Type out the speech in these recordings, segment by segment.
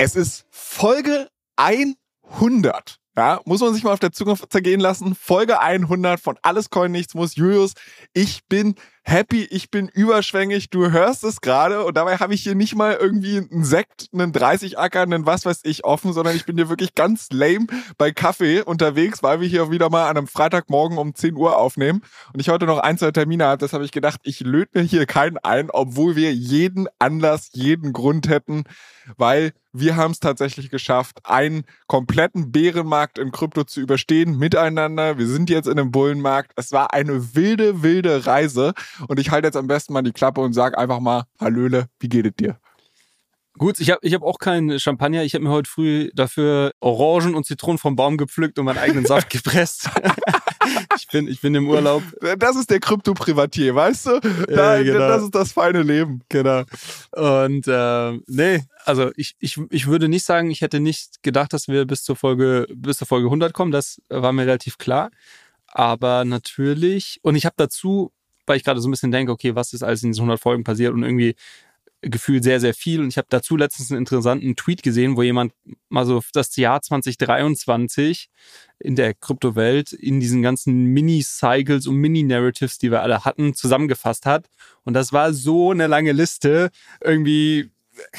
Es ist Folge 100. Ja, muss man sich mal auf der Zunge zergehen lassen. Folge 100 von Alles Coin Nichts Muss. Julius, ich bin happy, ich bin überschwänglich, du hörst es gerade und dabei habe ich hier nicht mal irgendwie einen Sekt, einen 30 Acker, einen was weiß ich offen, sondern ich bin hier wirklich ganz lame bei Kaffee unterwegs, weil wir hier wieder mal an einem Freitagmorgen um 10 Uhr aufnehmen und ich heute noch ein, zwei Termine habe, das habe ich gedacht, ich löte mir hier keinen ein, obwohl wir jeden Anlass, jeden Grund hätten, weil wir haben es tatsächlich geschafft, einen kompletten Bärenmarkt in Krypto zu überstehen miteinander. Wir sind jetzt in einem Bullenmarkt. Es war eine wilde, wilde Reise und ich halte jetzt am besten mal die Klappe und sage einfach mal, Hallöle, wie geht es dir? Gut, ich habe ich hab auch keinen Champagner. Ich habe mir heute früh dafür Orangen und Zitronen vom Baum gepflückt und meinen eigenen Saft gepresst. ich, bin, ich bin im Urlaub. Das ist der Krypto-Privatier, weißt du? Da, ja, genau. Das ist das feine Leben. Genau. Und äh, nee, also ich, ich, ich würde nicht sagen, ich hätte nicht gedacht, dass wir bis zur Folge, bis zur Folge 100 kommen. Das war mir relativ klar. Aber natürlich, und ich habe dazu, weil ich gerade so ein bisschen denke, okay, was ist alles in diesen 100 Folgen passiert und irgendwie gefühlt sehr, sehr viel. Und ich habe dazu letztens einen interessanten Tweet gesehen, wo jemand mal so das Jahr 2023 in der Kryptowelt in diesen ganzen Mini-Cycles und Mini-Narratives, die wir alle hatten, zusammengefasst hat. Und das war so eine lange Liste. Irgendwie,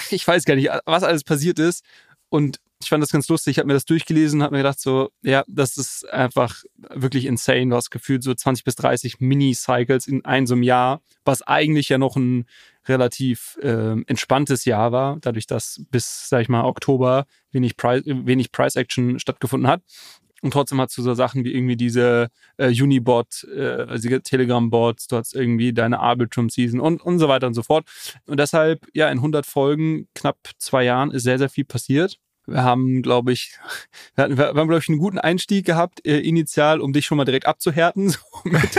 ich weiß gar nicht, was alles passiert ist. Und ich fand das ganz lustig. Ich habe mir das durchgelesen und habe mir gedacht, so, ja, das ist einfach wirklich insane. Du hast gefühlt so 20 bis 30 Mini-Cycles in einem Jahr, was eigentlich ja noch ein relativ äh, entspanntes Jahr war, dadurch, dass bis, sag ich mal, Oktober wenig Price, wenig Price Action stattgefunden hat. Und trotzdem hast du so Sachen wie irgendwie diese äh, Unibot, äh, also Telegram-Bots, du hast irgendwie deine Arbitrum-Season und, und so weiter und so fort. Und deshalb, ja, in 100 Folgen, knapp zwei Jahren, ist sehr, sehr viel passiert. Wir haben, glaube ich, wir, hatten, wir haben, glaube ich, einen guten Einstieg gehabt, äh, initial, um dich schon mal direkt abzuhärten. So mit,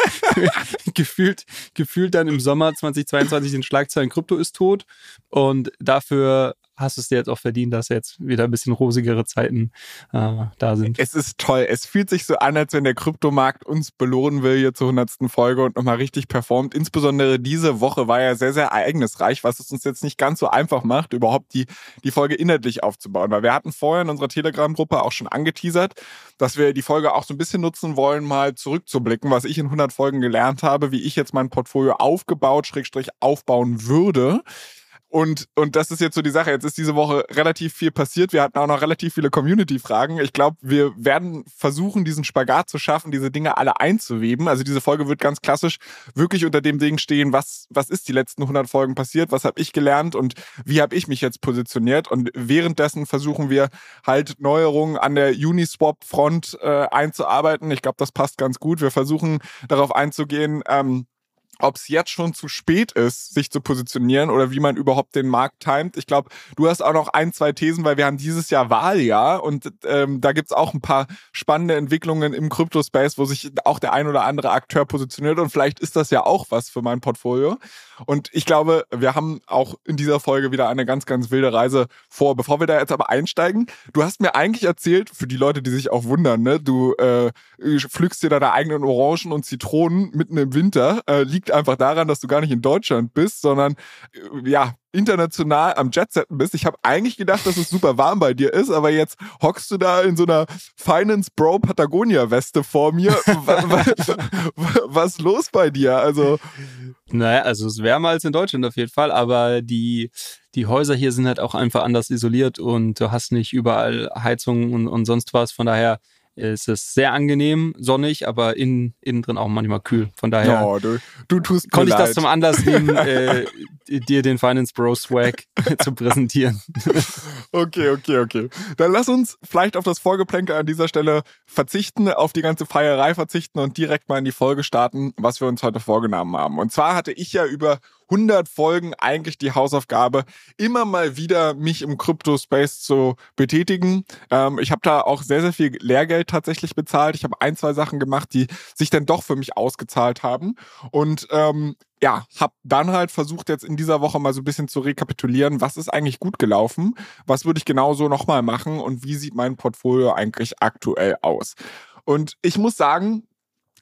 gefühlt, gefühlt dann im Sommer 2022 den Schlagzeilen Krypto ist tot. Und dafür hast du es dir jetzt auch verdient, dass jetzt wieder ein bisschen rosigere Zeiten äh, da sind. Es ist toll. Es fühlt sich so an, als wenn der Kryptomarkt uns belohnen will hier zur 100. Folge und nochmal richtig performt. Insbesondere diese Woche war ja sehr, sehr ereignisreich, was es uns jetzt nicht ganz so einfach macht, überhaupt die, die Folge inhaltlich aufzubauen. Weil wir hatten vorher in unserer Telegram-Gruppe auch schon angeteasert, dass wir die Folge auch so ein bisschen nutzen wollen, mal zurückzublicken, was ich in 100 Folgen gelernt habe, wie ich jetzt mein Portfolio aufgebaut, Schrägstrich aufbauen würde. Und, und das ist jetzt so die Sache. Jetzt ist diese Woche relativ viel passiert. Wir hatten auch noch relativ viele Community-Fragen. Ich glaube, wir werden versuchen, diesen Spagat zu schaffen, diese Dinge alle einzuweben. Also diese Folge wird ganz klassisch wirklich unter dem Ding stehen, was, was ist die letzten 100 Folgen passiert, was habe ich gelernt und wie habe ich mich jetzt positioniert. Und währenddessen versuchen wir halt Neuerungen an der Uniswap-Front äh, einzuarbeiten. Ich glaube, das passt ganz gut. Wir versuchen darauf einzugehen, ähm, ob es jetzt schon zu spät ist, sich zu positionieren oder wie man überhaupt den Markt timet. Ich glaube, du hast auch noch ein, zwei Thesen, weil wir haben dieses Jahr Wahljahr und ähm, da gibt's auch ein paar spannende Entwicklungen im Crypto-Space, wo sich auch der ein oder andere Akteur positioniert und vielleicht ist das ja auch was für mein Portfolio. Und ich glaube, wir haben auch in dieser Folge wieder eine ganz, ganz wilde Reise vor. Bevor wir da jetzt aber einsteigen, du hast mir eigentlich erzählt, für die Leute, die sich auch wundern, ne, du äh, pflückst dir deine eigenen Orangen und Zitronen mitten im Winter, äh, liegt einfach daran, dass du gar nicht in Deutschland bist, sondern äh, ja, international am Jetsetten bist. Ich habe eigentlich gedacht, dass es super warm bei dir ist, aber jetzt hockst du da in so einer Finance Bro Patagonia Weste vor mir. was, ist los bei dir? Also naja, also es ist wärmer als in Deutschland auf jeden Fall, aber die die Häuser hier sind halt auch einfach anders isoliert und du hast nicht überall Heizungen und, und sonst was. Von daher es ist sehr angenehm, sonnig, aber innen, innen drin auch manchmal kühl. Von daher oh, du, du tust konnte ich das zum Anlass nehmen, äh, dir den Finance Bro Swag zu präsentieren. Okay, okay, okay. Dann lass uns vielleicht auf das Folgeplänkel an dieser Stelle verzichten, auf die ganze Feierei verzichten und direkt mal in die Folge starten, was wir uns heute vorgenommen haben. Und zwar hatte ich ja über 100 Folgen eigentlich die Hausaufgabe, immer mal wieder mich im Crypto-Space zu betätigen. Ähm, ich habe da auch sehr, sehr viel Lehrgeld tatsächlich bezahlt. Ich habe ein, zwei Sachen gemacht, die sich dann doch für mich ausgezahlt haben. Und ähm, ja, habe dann halt versucht, jetzt in dieser Woche mal so ein bisschen zu rekapitulieren, was ist eigentlich gut gelaufen, was würde ich genauso nochmal machen und wie sieht mein Portfolio eigentlich aktuell aus. Und ich muss sagen,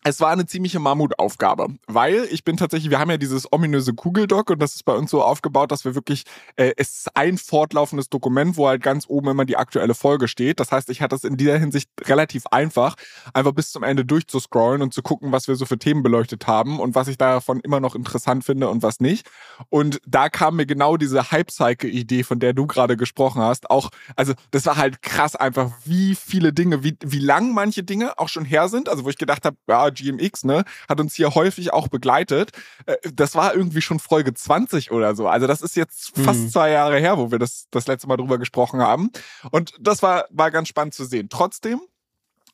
es war eine ziemliche Mammutaufgabe, weil ich bin tatsächlich, wir haben ja dieses ominöse Kugeldoc und das ist bei uns so aufgebaut, dass wir wirklich, äh, es ist ein fortlaufendes Dokument, wo halt ganz oben immer die aktuelle Folge steht. Das heißt, ich hatte es in dieser Hinsicht relativ einfach, einfach bis zum Ende durchzuscrollen und zu gucken, was wir so für Themen beleuchtet haben und was ich davon immer noch interessant finde und was nicht. Und da kam mir genau diese Hype-Cycle-Idee, von der du gerade gesprochen hast, auch, also das war halt krass einfach, wie viele Dinge, wie, wie lang manche Dinge auch schon her sind, also wo ich gedacht habe, ja, GMX, ne, hat uns hier häufig auch begleitet. Äh, das war irgendwie schon Folge 20 oder so. Also das ist jetzt fast mhm. zwei Jahre her, wo wir das das letzte Mal drüber gesprochen haben. Und das war, war ganz spannend zu sehen. Trotzdem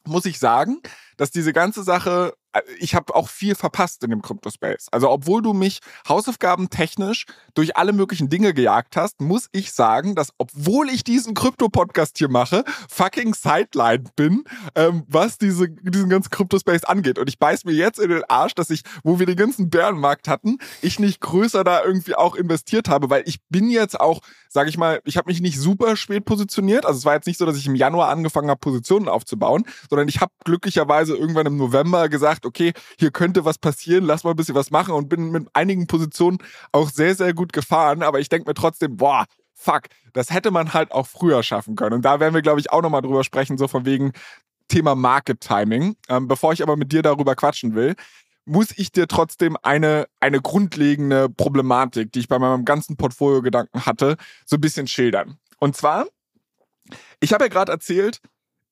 muss ich sagen, dass diese ganze Sache ich habe auch viel verpasst in dem Crypto-Space. Also obwohl du mich Hausaufgaben technisch durch alle möglichen Dinge gejagt hast, muss ich sagen, dass obwohl ich diesen Krypto-Podcast hier mache, fucking sideline bin, ähm, was diese, diesen ganzen Crypto-Space angeht. Und ich beiß mir jetzt in den Arsch, dass ich, wo wir den ganzen Bärenmarkt hatten, ich nicht größer da irgendwie auch investiert habe, weil ich bin jetzt auch, sage ich mal, ich habe mich nicht super spät positioniert. Also es war jetzt nicht so, dass ich im Januar angefangen habe, Positionen aufzubauen, sondern ich habe glücklicherweise irgendwann im November gesagt, okay, hier könnte was passieren, lass mal ein bisschen was machen und bin mit einigen Positionen auch sehr, sehr gut gefahren. Aber ich denke mir trotzdem, boah, fuck, das hätte man halt auch früher schaffen können. Und da werden wir, glaube ich, auch nochmal drüber sprechen, so von wegen Thema Market Timing. Ähm, bevor ich aber mit dir darüber quatschen will, muss ich dir trotzdem eine, eine grundlegende Problematik, die ich bei meinem ganzen Portfolio-Gedanken hatte, so ein bisschen schildern. Und zwar, ich habe ja gerade erzählt,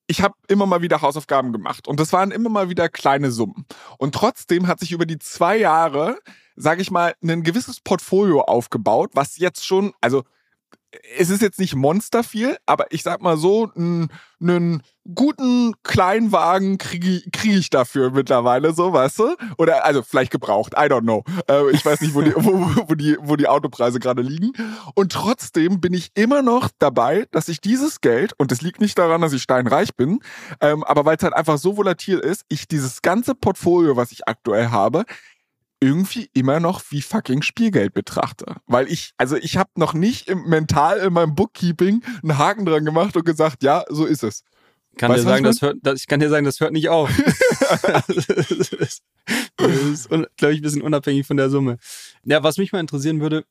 ich habe immer mal wieder Hausaufgaben gemacht und das waren immer mal wieder kleine Summen. Und trotzdem hat sich über die zwei Jahre, sage ich mal, ein gewisses Portfolio aufgebaut, was jetzt schon, also es ist jetzt nicht monster viel, aber ich sag mal so, einen guten Kleinwagen kriege krieg ich dafür mittlerweile, so, weißt du? Oder, also vielleicht gebraucht, I don't know. Äh, ich weiß nicht, wo die, wo, wo die, wo die Autopreise gerade liegen. Und trotzdem bin ich immer noch dabei, dass ich dieses Geld, und es liegt nicht daran, dass ich steinreich bin, ähm, aber weil es halt einfach so volatil ist, ich dieses ganze Portfolio, was ich aktuell habe, irgendwie immer noch wie fucking Spielgeld betrachte. Weil ich, also ich habe noch nicht im, mental in meinem Bookkeeping einen Haken dran gemacht und gesagt, ja, so ist es. Kann weißt dir sagen, das hört, das, ich kann dir sagen, das hört nicht auf. das ist, glaube ich, ein bisschen unabhängig von der Summe. Ja, was mich mal interessieren würde,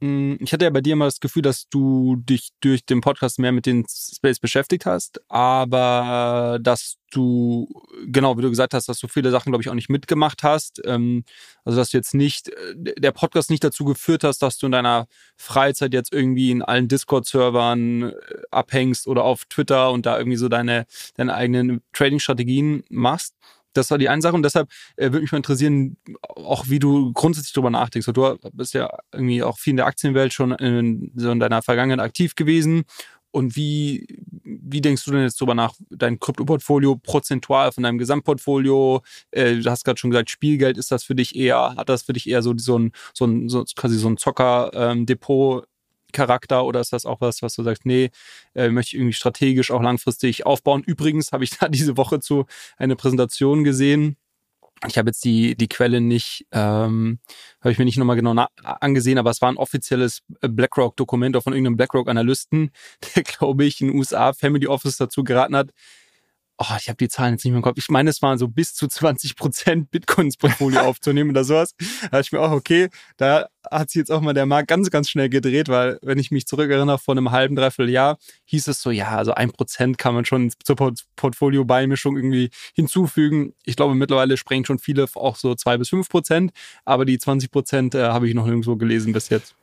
ich hatte ja bei dir immer das Gefühl, dass du dich durch den Podcast mehr mit den Space beschäftigt hast, aber dass du, genau wie du gesagt hast, dass du viele Sachen, glaube ich, auch nicht mitgemacht hast. Ähm, also, dass du jetzt nicht, äh, der Podcast nicht dazu geführt hast, dass du in deiner Freizeit jetzt irgendwie in allen Discord-Servern äh, abhängst oder auf Twitter und da irgendwie so deine, deine eigenen Trading-Strategien machst. Das war die eine Sache und deshalb äh, würde mich mal interessieren, auch wie du grundsätzlich darüber nachdenkst. Du bist ja irgendwie auch viel in der Aktienwelt schon in, so in deiner Vergangenheit aktiv gewesen. Und wie, wie denkst du denn jetzt darüber nach, dein Kryptoportfolio prozentual von deinem Gesamtportfolio? Äh, du hast gerade schon gesagt, Spielgeld, ist das für dich eher, hat das für dich eher so, so ein, so so quasi so ein Zocker-Depot ähm, Charakter oder ist das auch was, was du sagst, nee, äh, möchte ich irgendwie strategisch auch langfristig aufbauen? Übrigens habe ich da diese Woche zu eine Präsentation gesehen. Ich habe jetzt die, die Quelle nicht, ähm, habe ich mir nicht nochmal genau angesehen, aber es war ein offizielles BlackRock-Dokument von irgendeinem BlackRock-Analysten, der, glaube ich, in den USA Family Office dazu geraten hat, oh, ich habe die Zahlen jetzt nicht mehr im Kopf. Ich meine, es waren so bis zu 20 Prozent Bitcoins Portfolio aufzunehmen oder sowas. Da dachte ich mir auch, okay, da hat sich jetzt auch mal der Markt ganz, ganz schnell gedreht, weil wenn ich mich zurückerinnere, vor einem halben, dreiviertel Jahr hieß es so, ja, also ein Prozent kann man schon zur Portfolio-Beimischung irgendwie hinzufügen. Ich glaube, mittlerweile sprengen schon viele auch so zwei bis fünf Prozent, aber die 20 Prozent äh, habe ich noch nirgendwo gelesen bis jetzt.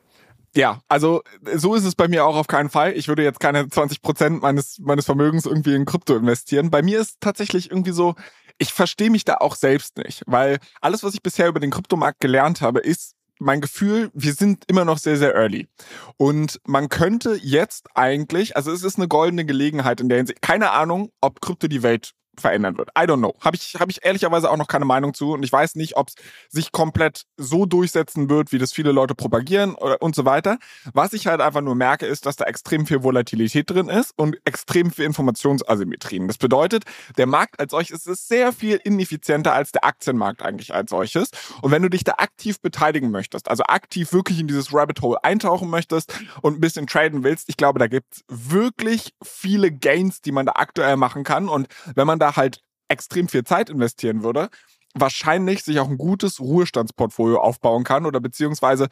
Ja, also so ist es bei mir auch auf keinen Fall. Ich würde jetzt keine 20 Prozent meines, meines Vermögens irgendwie in Krypto investieren. Bei mir ist tatsächlich irgendwie so, ich verstehe mich da auch selbst nicht, weil alles, was ich bisher über den Kryptomarkt gelernt habe, ist, mein Gefühl, wir sind immer noch sehr, sehr early. Und man könnte jetzt eigentlich, also es ist eine goldene Gelegenheit in der Hinsicht, keine Ahnung, ob Krypto die Welt verändern wird. I don't know. Habe ich, hab ich ehrlicherweise auch noch keine Meinung zu und ich weiß nicht, ob es sich komplett so durchsetzen wird, wie das viele Leute propagieren oder, und so weiter. Was ich halt einfach nur merke, ist, dass da extrem viel Volatilität drin ist und extrem viel Informationsasymmetrien. Das bedeutet, der Markt als solches ist sehr viel ineffizienter als der Aktienmarkt eigentlich als solches. Und wenn du dich da aktiv beteiligen möchtest, also aktiv wirklich in dieses Rabbit Hole eintauchen möchtest und ein bisschen traden willst, ich glaube, da gibt es wirklich viele Gains, die man da aktuell machen kann. Und wenn man da da halt extrem viel Zeit investieren würde, wahrscheinlich sich auch ein gutes Ruhestandsportfolio aufbauen kann oder beziehungsweise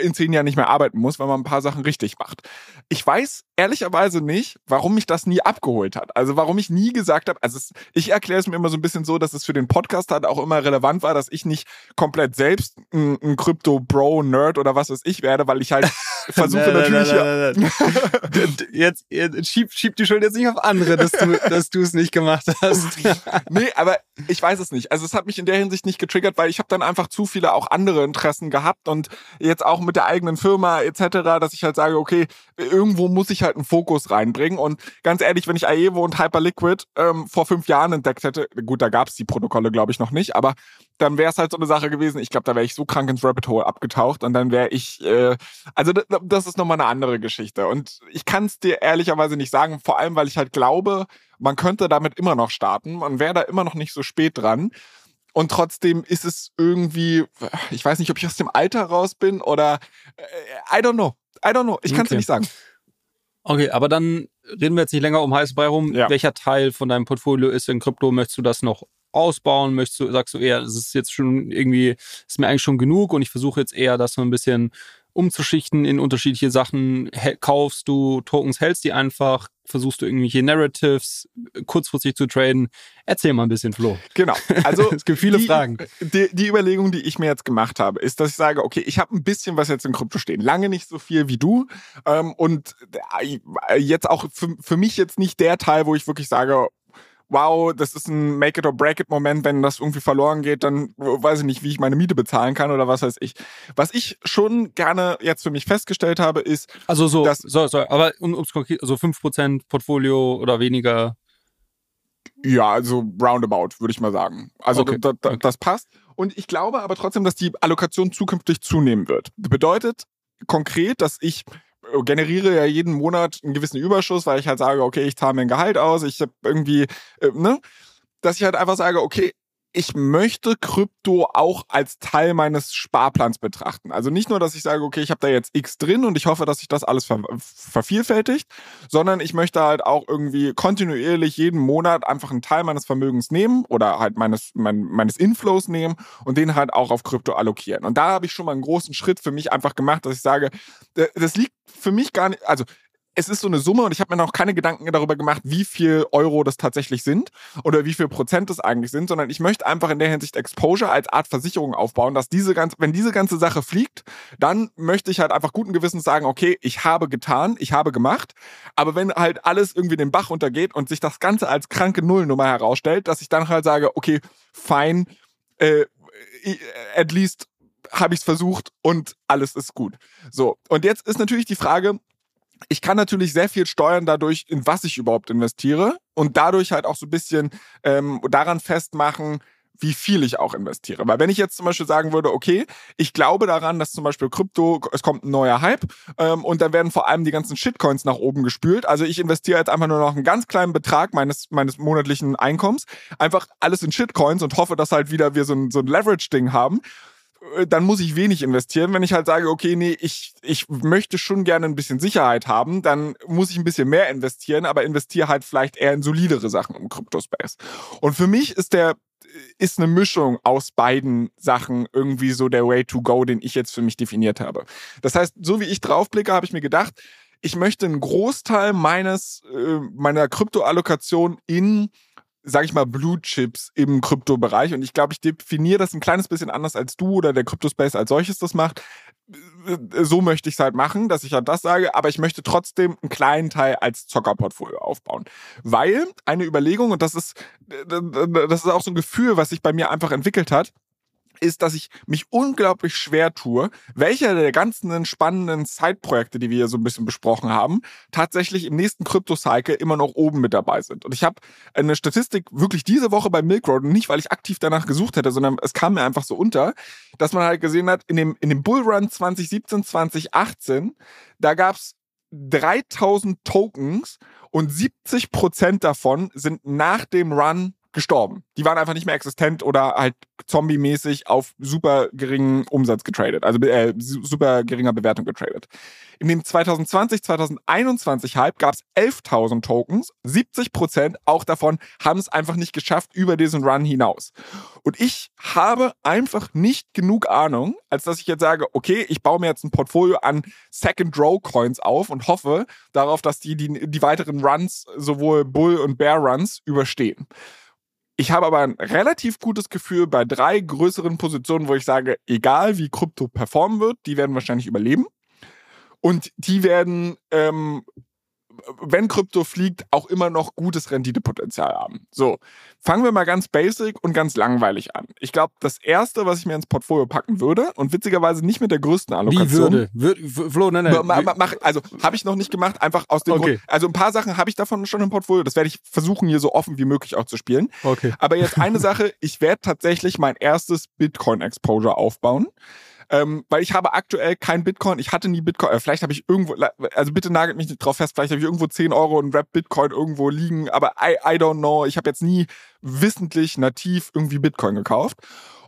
in zehn Jahren nicht mehr arbeiten muss, wenn man ein paar Sachen richtig macht. Ich weiß ehrlicherweise nicht, warum mich das nie abgeholt hat. Also warum ich nie gesagt habe, also es, ich erkläre es mir immer so ein bisschen so, dass es für den Podcast halt auch immer relevant war, dass ich nicht komplett selbst ein, Crypto-Bro-Nerd oder was weiß ich werde, weil ich halt versuche natürlich nein, nein, jetzt, jetzt schieb, schieb die Schuld jetzt nicht auf andere, dass du dass du es nicht gemacht hast. nee, aber ich weiß es nicht. Also es hat mich in der Hinsicht nicht getriggert, weil ich habe dann einfach zu viele auch andere Interessen gehabt und jetzt auch mit der eigenen Firma etc., dass ich halt sage, okay, irgendwo muss ich halt einen Fokus reinbringen. Und ganz ehrlich, wenn ich Aevo und Hyperliquid ähm, vor fünf Jahren entdeckt hätte, gut, da gab es die Protokolle, glaube ich, noch nicht, aber dann wäre es halt so eine Sache gewesen. Ich glaube, da wäre ich so krank ins Rabbit Hole abgetaucht und dann wäre ich, äh, also das ist nochmal eine andere Geschichte. Und ich kann es dir ehrlicherweise nicht sagen, vor allem, weil ich halt glaube, man könnte damit immer noch starten. Man wäre da immer noch nicht so spät dran. Und trotzdem ist es irgendwie, ich weiß nicht, ob ich aus dem Alter raus bin oder äh, I don't know. I don't know. Ich kann es okay. dir nicht sagen. Okay, aber dann reden wir jetzt nicht länger um heiß Brei rum. Ja. Welcher Teil von deinem Portfolio ist in Krypto? Möchtest du das noch ausbauen? Möchtest du, sagst du eher, es ist jetzt schon irgendwie, ist mir eigentlich schon genug und ich versuche jetzt eher, das so ein bisschen umzuschichten in unterschiedliche Sachen. Kaufst du Tokens, hältst die einfach, versuchst du irgendwelche Narratives kurzfristig zu traden. Erzähl mal ein bisschen, Flo. Genau. Also es gibt viele die, Fragen. Die, die, Überlegung, die ich mir jetzt gemacht habe, ist, dass ich sage, okay, ich habe ein bisschen was jetzt in Krypto stehen. Lange nicht so viel wie du. Ähm, und äh, jetzt auch für, für mich jetzt nicht der Teil, wo ich wirklich sage, wow, das ist ein Make it or break it Moment, wenn das irgendwie verloren geht, dann weiß ich nicht, wie ich meine Miete bezahlen kann oder was weiß ich. Was ich schon gerne jetzt für mich festgestellt habe, ist, also so, dass, so, so aber um, ums konkret, also 5% Portfolio oder weniger. Ja, also roundabout, würde ich mal sagen. Also okay. da, da, okay. das passt. Und ich glaube aber trotzdem, dass die Allokation zukünftig zunehmen wird. Bedeutet konkret, dass ich generiere ja jeden Monat einen gewissen Überschuss, weil ich halt sage, okay, ich zahle mir ein Gehalt aus, ich habe irgendwie, äh, ne, dass ich halt einfach sage, okay, ich möchte Krypto auch als Teil meines Sparplans betrachten. Also nicht nur, dass ich sage, okay, ich habe da jetzt X drin und ich hoffe, dass sich das alles ver vervielfältigt, sondern ich möchte halt auch irgendwie kontinuierlich jeden Monat einfach einen Teil meines Vermögens nehmen oder halt meines, mein, meines Inflows nehmen und den halt auch auf Krypto allokieren. Und da habe ich schon mal einen großen Schritt für mich einfach gemacht, dass ich sage, das liegt für mich gar nicht, also es ist so eine Summe und ich habe mir noch keine Gedanken darüber gemacht, wie viel Euro das tatsächlich sind oder wie viel Prozent das eigentlich sind, sondern ich möchte einfach in der Hinsicht Exposure als Art Versicherung aufbauen, dass diese ganze, wenn diese ganze Sache fliegt, dann möchte ich halt einfach guten Gewissens sagen, okay, ich habe getan, ich habe gemacht, aber wenn halt alles irgendwie den Bach untergeht und sich das Ganze als kranke Nullnummer herausstellt, dass ich dann halt sage, okay, fine, äh, at least habe ich es versucht und alles ist gut. So, und jetzt ist natürlich die Frage, ich kann natürlich sehr viel steuern dadurch, in was ich überhaupt investiere und dadurch halt auch so ein bisschen ähm, daran festmachen, wie viel ich auch investiere. Weil wenn ich jetzt zum Beispiel sagen würde, okay, ich glaube daran, dass zum Beispiel Krypto, es kommt ein neuer Hype ähm, und dann werden vor allem die ganzen Shitcoins nach oben gespült. Also ich investiere jetzt einfach nur noch einen ganz kleinen Betrag meines, meines monatlichen Einkommens, einfach alles in Shitcoins und hoffe, dass halt wieder wir so ein, so ein Leverage-Ding haben dann muss ich wenig investieren. Wenn ich halt sage, okay, nee, ich, ich möchte schon gerne ein bisschen Sicherheit haben, dann muss ich ein bisschen mehr investieren, aber investiere halt vielleicht eher in solidere Sachen im Crypto-Space. Und für mich ist der, ist eine Mischung aus beiden Sachen irgendwie so der Way to go, den ich jetzt für mich definiert habe. Das heißt, so wie ich draufblicke, habe ich mir gedacht, ich möchte einen Großteil meines, äh, meiner Kryptoallokation in sage ich mal, Blue Chips im Kryptobereich. Und ich glaube, ich definiere das ein kleines bisschen anders als du oder der Cryptospace als solches das macht. So möchte ich es halt machen, dass ich halt das sage, aber ich möchte trotzdem einen kleinen Teil als Zockerportfolio aufbauen. Weil eine Überlegung, und das ist, das ist auch so ein Gefühl, was sich bei mir einfach entwickelt hat, ist, dass ich mich unglaublich schwer tue, welcher der ganzen spannenden Side-Projekte, die wir hier so ein bisschen besprochen haben, tatsächlich im nächsten Krypto-Cycle immer noch oben mit dabei sind. Und ich habe eine Statistik wirklich diese Woche bei Milk Road, nicht weil ich aktiv danach gesucht hätte, sondern es kam mir einfach so unter, dass man halt gesehen hat, in dem, in dem Bullrun 2017, 2018, da gab's 3000 Tokens und 70 Prozent davon sind nach dem Run gestorben. Die waren einfach nicht mehr existent oder halt zombie-mäßig auf super geringen Umsatz getradet, also äh, super geringer Bewertung getradet. In dem 2020, 2021 Hype gab es 11.000 Tokens, 70 Prozent auch davon haben es einfach nicht geschafft über diesen Run hinaus. Und ich habe einfach nicht genug Ahnung, als dass ich jetzt sage, okay, ich baue mir jetzt ein Portfolio an Second Row Coins auf und hoffe darauf, dass die die, die weiteren Runs, sowohl Bull und Bear Runs, überstehen. Ich habe aber ein relativ gutes Gefühl bei drei größeren Positionen, wo ich sage, egal wie Krypto performen wird, die werden wahrscheinlich überleben. Und die werden ähm, wenn Krypto fliegt, auch immer noch gutes Renditepotenzial haben. So, fangen wir mal ganz basic und ganz langweilig an. Ich glaube, das erste, was ich mir ins Portfolio packen würde, und witzigerweise nicht mit der größten Allokation. Wie würde? würde Flo, nein, nein. Mach, also, habe ich noch nicht gemacht, einfach aus dem okay. Grund. Also, ein paar Sachen habe ich davon schon im Portfolio. Das werde ich versuchen, hier so offen wie möglich auch zu spielen. Okay. Aber jetzt eine Sache, ich werde tatsächlich mein erstes Bitcoin-Exposure aufbauen. Ähm, weil ich habe aktuell kein Bitcoin. Ich hatte nie Bitcoin. Äh, vielleicht habe ich irgendwo, also bitte nagelt mich nicht drauf fest, vielleicht habe ich irgendwo 10 Euro und Rap Bitcoin irgendwo liegen, aber I, I don't know. Ich habe jetzt nie wissentlich nativ irgendwie Bitcoin gekauft.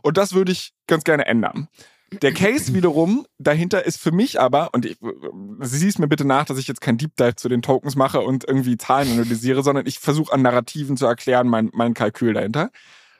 Und das würde ich ganz gerne ändern. Der Case wiederum dahinter ist für mich aber, und ich, sieh es mir bitte nach, dass ich jetzt kein Deep Dive zu den Tokens mache und irgendwie Zahlen analysiere, sondern ich versuche an Narrativen zu erklären, mein, mein Kalkül dahinter.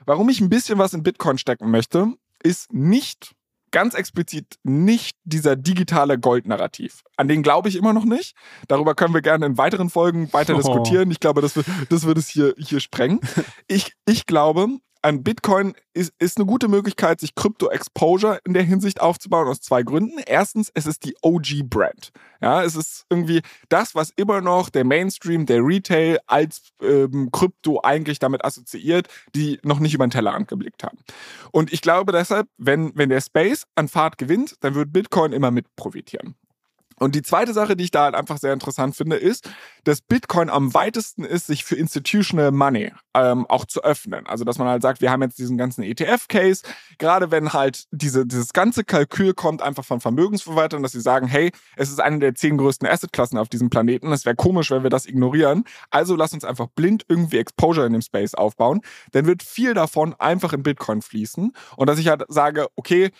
Warum ich ein bisschen was in Bitcoin stecken möchte, ist nicht ganz explizit nicht dieser digitale Goldnarrativ. An den glaube ich immer noch nicht. Darüber können wir gerne in weiteren Folgen weiter oh. diskutieren. Ich glaube, das wird, das wird es hier, hier sprengen. Ich, ich glaube, ein Bitcoin ist, ist eine gute Möglichkeit, sich Krypto-Exposure in der Hinsicht aufzubauen, aus zwei Gründen. Erstens, es ist die OG-Brand. Ja, es ist irgendwie das, was immer noch der Mainstream, der Retail als ähm, Krypto eigentlich damit assoziiert, die noch nicht über den Tellerrand geblickt haben. Und ich glaube deshalb, wenn, wenn der Space an Fahrt gewinnt, dann wird Bitcoin immer mit profitieren. Und die zweite Sache, die ich da halt einfach sehr interessant finde, ist, dass Bitcoin am weitesten ist, sich für Institutional Money ähm, auch zu öffnen. Also, dass man halt sagt, wir haben jetzt diesen ganzen ETF-Case, gerade wenn halt diese, dieses ganze Kalkül kommt einfach von Vermögensverwaltern, dass sie sagen, hey, es ist eine der zehn größten Assetklassen auf diesem Planeten, es wäre komisch, wenn wir das ignorieren. Also lass uns einfach blind irgendwie Exposure in dem Space aufbauen. Dann wird viel davon einfach in Bitcoin fließen. Und dass ich halt sage, okay,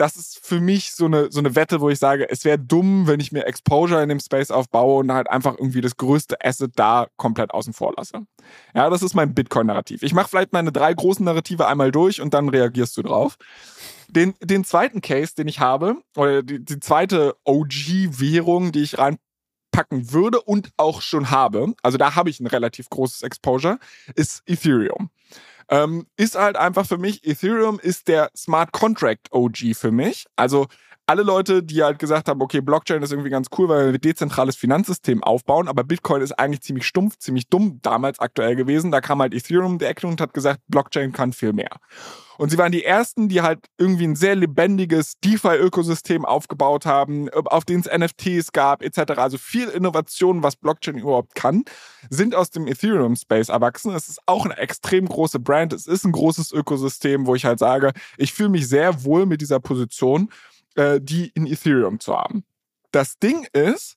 das ist für mich so eine, so eine Wette, wo ich sage, es wäre dumm, wenn ich mir Exposure in dem Space aufbaue und halt einfach irgendwie das größte Asset da komplett außen vor lasse. Ja, das ist mein Bitcoin-Narrativ. Ich mache vielleicht meine drei großen Narrative einmal durch und dann reagierst du drauf. Den, den zweiten Case, den ich habe, oder die, die zweite OG-Währung, die ich reinpacken würde und auch schon habe, also da habe ich ein relativ großes Exposure, ist Ethereum. Ähm, ist halt einfach für mich, Ethereum ist der Smart Contract OG für mich. Also alle Leute, die halt gesagt haben, okay, Blockchain ist irgendwie ganz cool, weil wir ein dezentrales Finanzsystem aufbauen, aber Bitcoin ist eigentlich ziemlich stumpf, ziemlich dumm damals aktuell gewesen. Da kam halt Ethereum der Ecke und hat gesagt, Blockchain kann viel mehr. Und sie waren die ersten, die halt irgendwie ein sehr lebendiges DeFi-Ökosystem aufgebaut haben, auf denen es NFTs gab, etc. Also viel Innovation, was Blockchain überhaupt kann, sind aus dem Ethereum-Space erwachsen. Es ist auch eine extrem große Brand. Es ist ein großes Ökosystem, wo ich halt sage, ich fühle mich sehr wohl mit dieser Position, äh, die in Ethereum zu haben. Das Ding ist,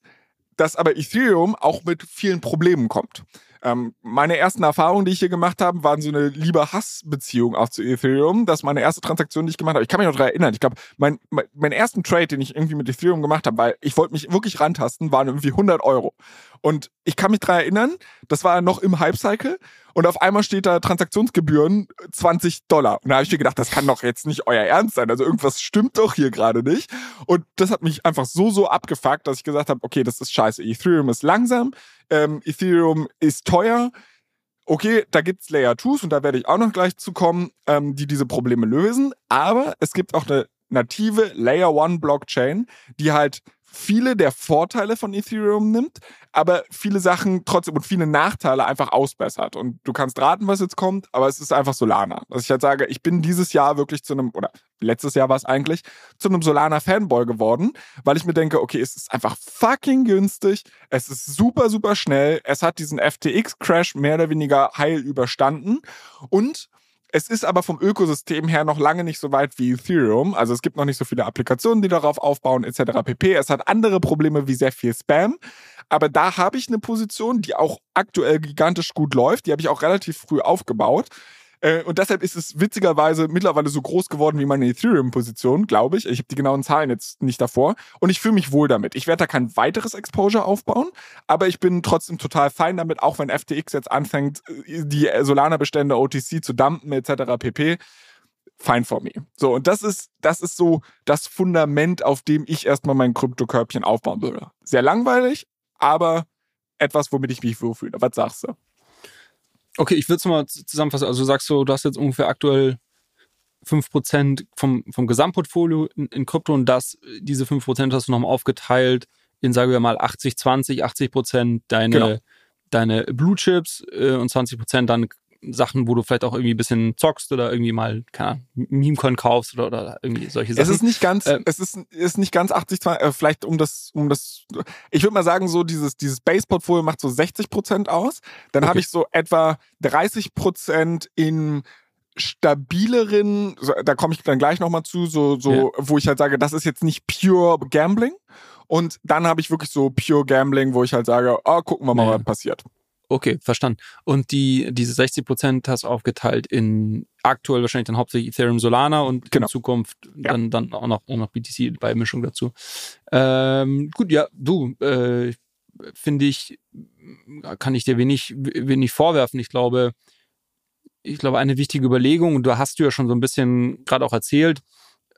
dass aber Ethereum auch mit vielen Problemen kommt. Ähm, meine ersten Erfahrungen, die ich hier gemacht habe, waren so eine Liebe-Hass-Beziehung auch zu Ethereum. Das ist meine erste Transaktion, die ich gemacht habe. Ich kann mich noch daran erinnern. Ich glaube, mein, mein, mein ersten Trade, den ich irgendwie mit Ethereum gemacht habe, weil ich wollte mich wirklich rantasten, waren irgendwie 100 Euro. Und ich kann mich daran erinnern, das war noch im Hype-Cycle und auf einmal steht da Transaktionsgebühren 20 Dollar. Und da habe ich mir gedacht, das kann doch jetzt nicht euer Ernst sein. Also irgendwas stimmt doch hier gerade nicht. Und das hat mich einfach so, so abgefuckt, dass ich gesagt habe, okay, das ist scheiße. Ethereum ist langsam, ähm, Ethereum ist teuer. Okay, da gibt's Layer 2s und da werde ich auch noch gleich zu kommen, ähm, die diese Probleme lösen. Aber es gibt auch eine native Layer 1 Blockchain, die halt viele der Vorteile von Ethereum nimmt, aber viele Sachen trotzdem und viele Nachteile einfach ausbessert. Und du kannst raten, was jetzt kommt, aber es ist einfach Solana. Dass ich halt sage, ich bin dieses Jahr wirklich zu einem, oder letztes Jahr war es eigentlich, zu einem Solana-Fanboy geworden, weil ich mir denke, okay, es ist einfach fucking günstig, es ist super, super schnell, es hat diesen FTX-Crash mehr oder weniger heil überstanden und es ist aber vom Ökosystem her noch lange nicht so weit wie Ethereum. Also es gibt noch nicht so viele Applikationen, die darauf aufbauen, etc. pp. Es hat andere Probleme wie sehr viel Spam. Aber da habe ich eine Position, die auch aktuell gigantisch gut läuft. Die habe ich auch relativ früh aufgebaut. Äh, und deshalb ist es witzigerweise mittlerweile so groß geworden wie meine Ethereum-Position, glaube ich. Ich habe die genauen Zahlen jetzt nicht davor. Und ich fühle mich wohl damit. Ich werde da kein weiteres Exposure aufbauen, aber ich bin trotzdem total fein damit, auch wenn FTX jetzt anfängt, äh, die Solana-Bestände OTC zu dumpen etc. pp fine for me. So, und das ist, das ist so das Fundament, auf dem ich erstmal mein Kryptokörbchen aufbauen würde. Sehr langweilig, aber etwas, womit ich mich wohlfühle. Was sagst du? Okay, ich würde es mal zusammenfassen. Also du sagst so, du hast jetzt ungefähr aktuell 5% vom, vom Gesamtportfolio in, in Krypto und das, diese 5% hast du nochmal aufgeteilt in, sagen wir mal, 80, 20, 80% deine, genau. deine Blue Chips äh, und 20% dann Sachen, wo du vielleicht auch irgendwie ein bisschen zockst oder irgendwie mal, keine Ahnung, Meme-Coin kaufst oder, oder irgendwie solche Sachen. Es ist nicht ganz, äh, es ist, ist nicht ganz 80, 20, äh, vielleicht um das, um das, ich würde mal sagen, so dieses, dieses Base-Portfolio macht so 60 Prozent aus. Dann okay. habe ich so etwa 30 Prozent in stabileren, da komme ich dann gleich nochmal zu, so, so, ja. wo ich halt sage, das ist jetzt nicht pure Gambling. Und dann habe ich wirklich so pure Gambling, wo ich halt sage, oh, gucken wir mal, ja. was passiert. Okay, verstanden. Und die, diese 60 Prozent hast du aufgeteilt in aktuell wahrscheinlich dann hauptsächlich Ethereum Solana und genau. in Zukunft ja. dann, dann auch noch, auch noch BTC bei Mischung dazu. Ähm, gut, ja, du, äh, finde ich, kann ich dir wenig, wenig vorwerfen. Ich glaube, ich glaube, eine wichtige Überlegung, und du hast du ja schon so ein bisschen gerade auch erzählt,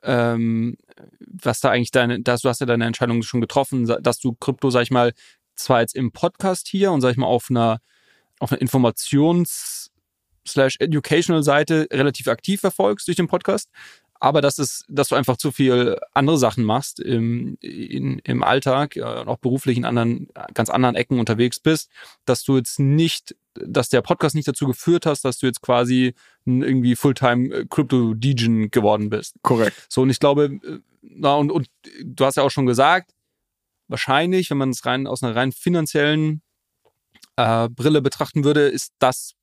ähm, was da eigentlich deine, dass du hast ja deine Entscheidung schon getroffen, dass du Krypto, sag ich mal, zwar jetzt im Podcast hier und sag ich mal auf einer, auf einer Informations- slash educational Seite relativ aktiv verfolgst durch den Podcast, aber das ist, dass du einfach zu viel andere Sachen machst im, in, im Alltag äh, und auch beruflich in anderen, ganz anderen Ecken unterwegs bist, dass du jetzt nicht, dass der Podcast nicht dazu geführt hast, dass du jetzt quasi irgendwie Fulltime äh, Crypto Degen geworden bist. Korrekt. So, und ich glaube, äh, na, und, und du hast ja auch schon gesagt, wahrscheinlich, wenn man es rein aus einer rein finanziellen äh, Brille betrachten würde, ist das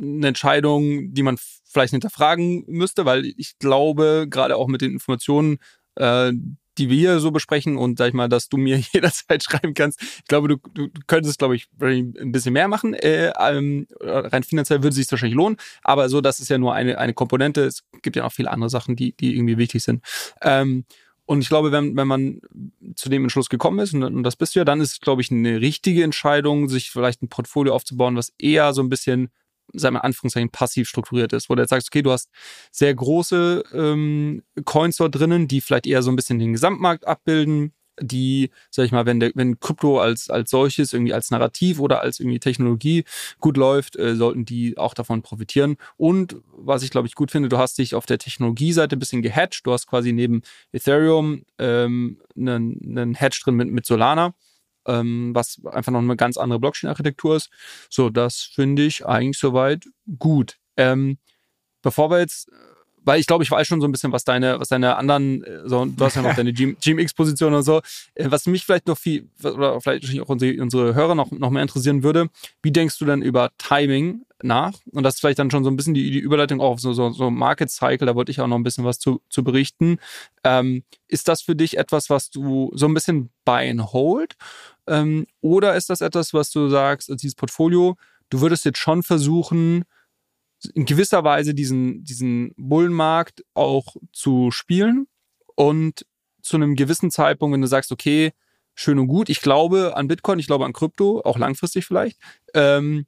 eine Entscheidung, die man vielleicht hinterfragen müsste, weil ich glaube, gerade auch mit den Informationen, äh, die wir hier so besprechen und sag ich mal, dass du mir jederzeit schreiben kannst. Ich glaube, du, du könntest, glaube ich, ein bisschen mehr machen. Äh, ähm, rein finanziell würde es sich wahrscheinlich lohnen, aber so, das ist ja nur eine, eine Komponente. Es gibt ja noch viele andere Sachen, die, die irgendwie wichtig sind. Ähm, und ich glaube, wenn, wenn man zu dem Entschluss gekommen ist, und, und das bist du ja, dann ist es, glaube ich, eine richtige Entscheidung, sich vielleicht ein Portfolio aufzubauen, was eher so ein bisschen, sagen wir Anführungszeichen, passiv strukturiert ist, wo du jetzt sagst, okay, du hast sehr große ähm, Coins dort drinnen, die vielleicht eher so ein bisschen den Gesamtmarkt abbilden, die, sag ich mal, wenn, der, wenn Krypto als, als solches, irgendwie als Narrativ oder als irgendwie Technologie gut läuft, äh, sollten die auch davon profitieren. Und was ich, glaube ich, gut finde, du hast dich auf der Technologieseite ein bisschen gehatcht. Du hast quasi neben Ethereum ähm, einen, einen Hedge drin mit, mit Solana. Ähm, was einfach noch eine ganz andere Blockchain-Architektur ist. So, das finde ich eigentlich soweit gut. Ähm, bevor wir jetzt weil ich glaube, ich weiß schon so ein bisschen, was deine, was deine anderen, äh, so, du hast ja noch deine GMX-Position und so, äh, was mich vielleicht noch viel, oder vielleicht auch unsere, unsere Hörer noch, noch mehr interessieren würde, wie denkst du denn über Timing nach? Und das ist vielleicht dann schon so ein bisschen die, die Überleitung auch auf so, so, so Market Cycle, da wollte ich auch noch ein bisschen was zu, zu berichten. Ähm, ist das für dich etwas, was du so ein bisschen buy and hold? Ähm, oder ist das etwas, was du sagst, als dieses Portfolio, du würdest jetzt schon versuchen, in gewisser Weise diesen, diesen Bullenmarkt auch zu spielen und zu einem gewissen Zeitpunkt, wenn du sagst, okay, schön und gut, ich glaube an Bitcoin, ich glaube an Krypto, auch langfristig vielleicht, ähm,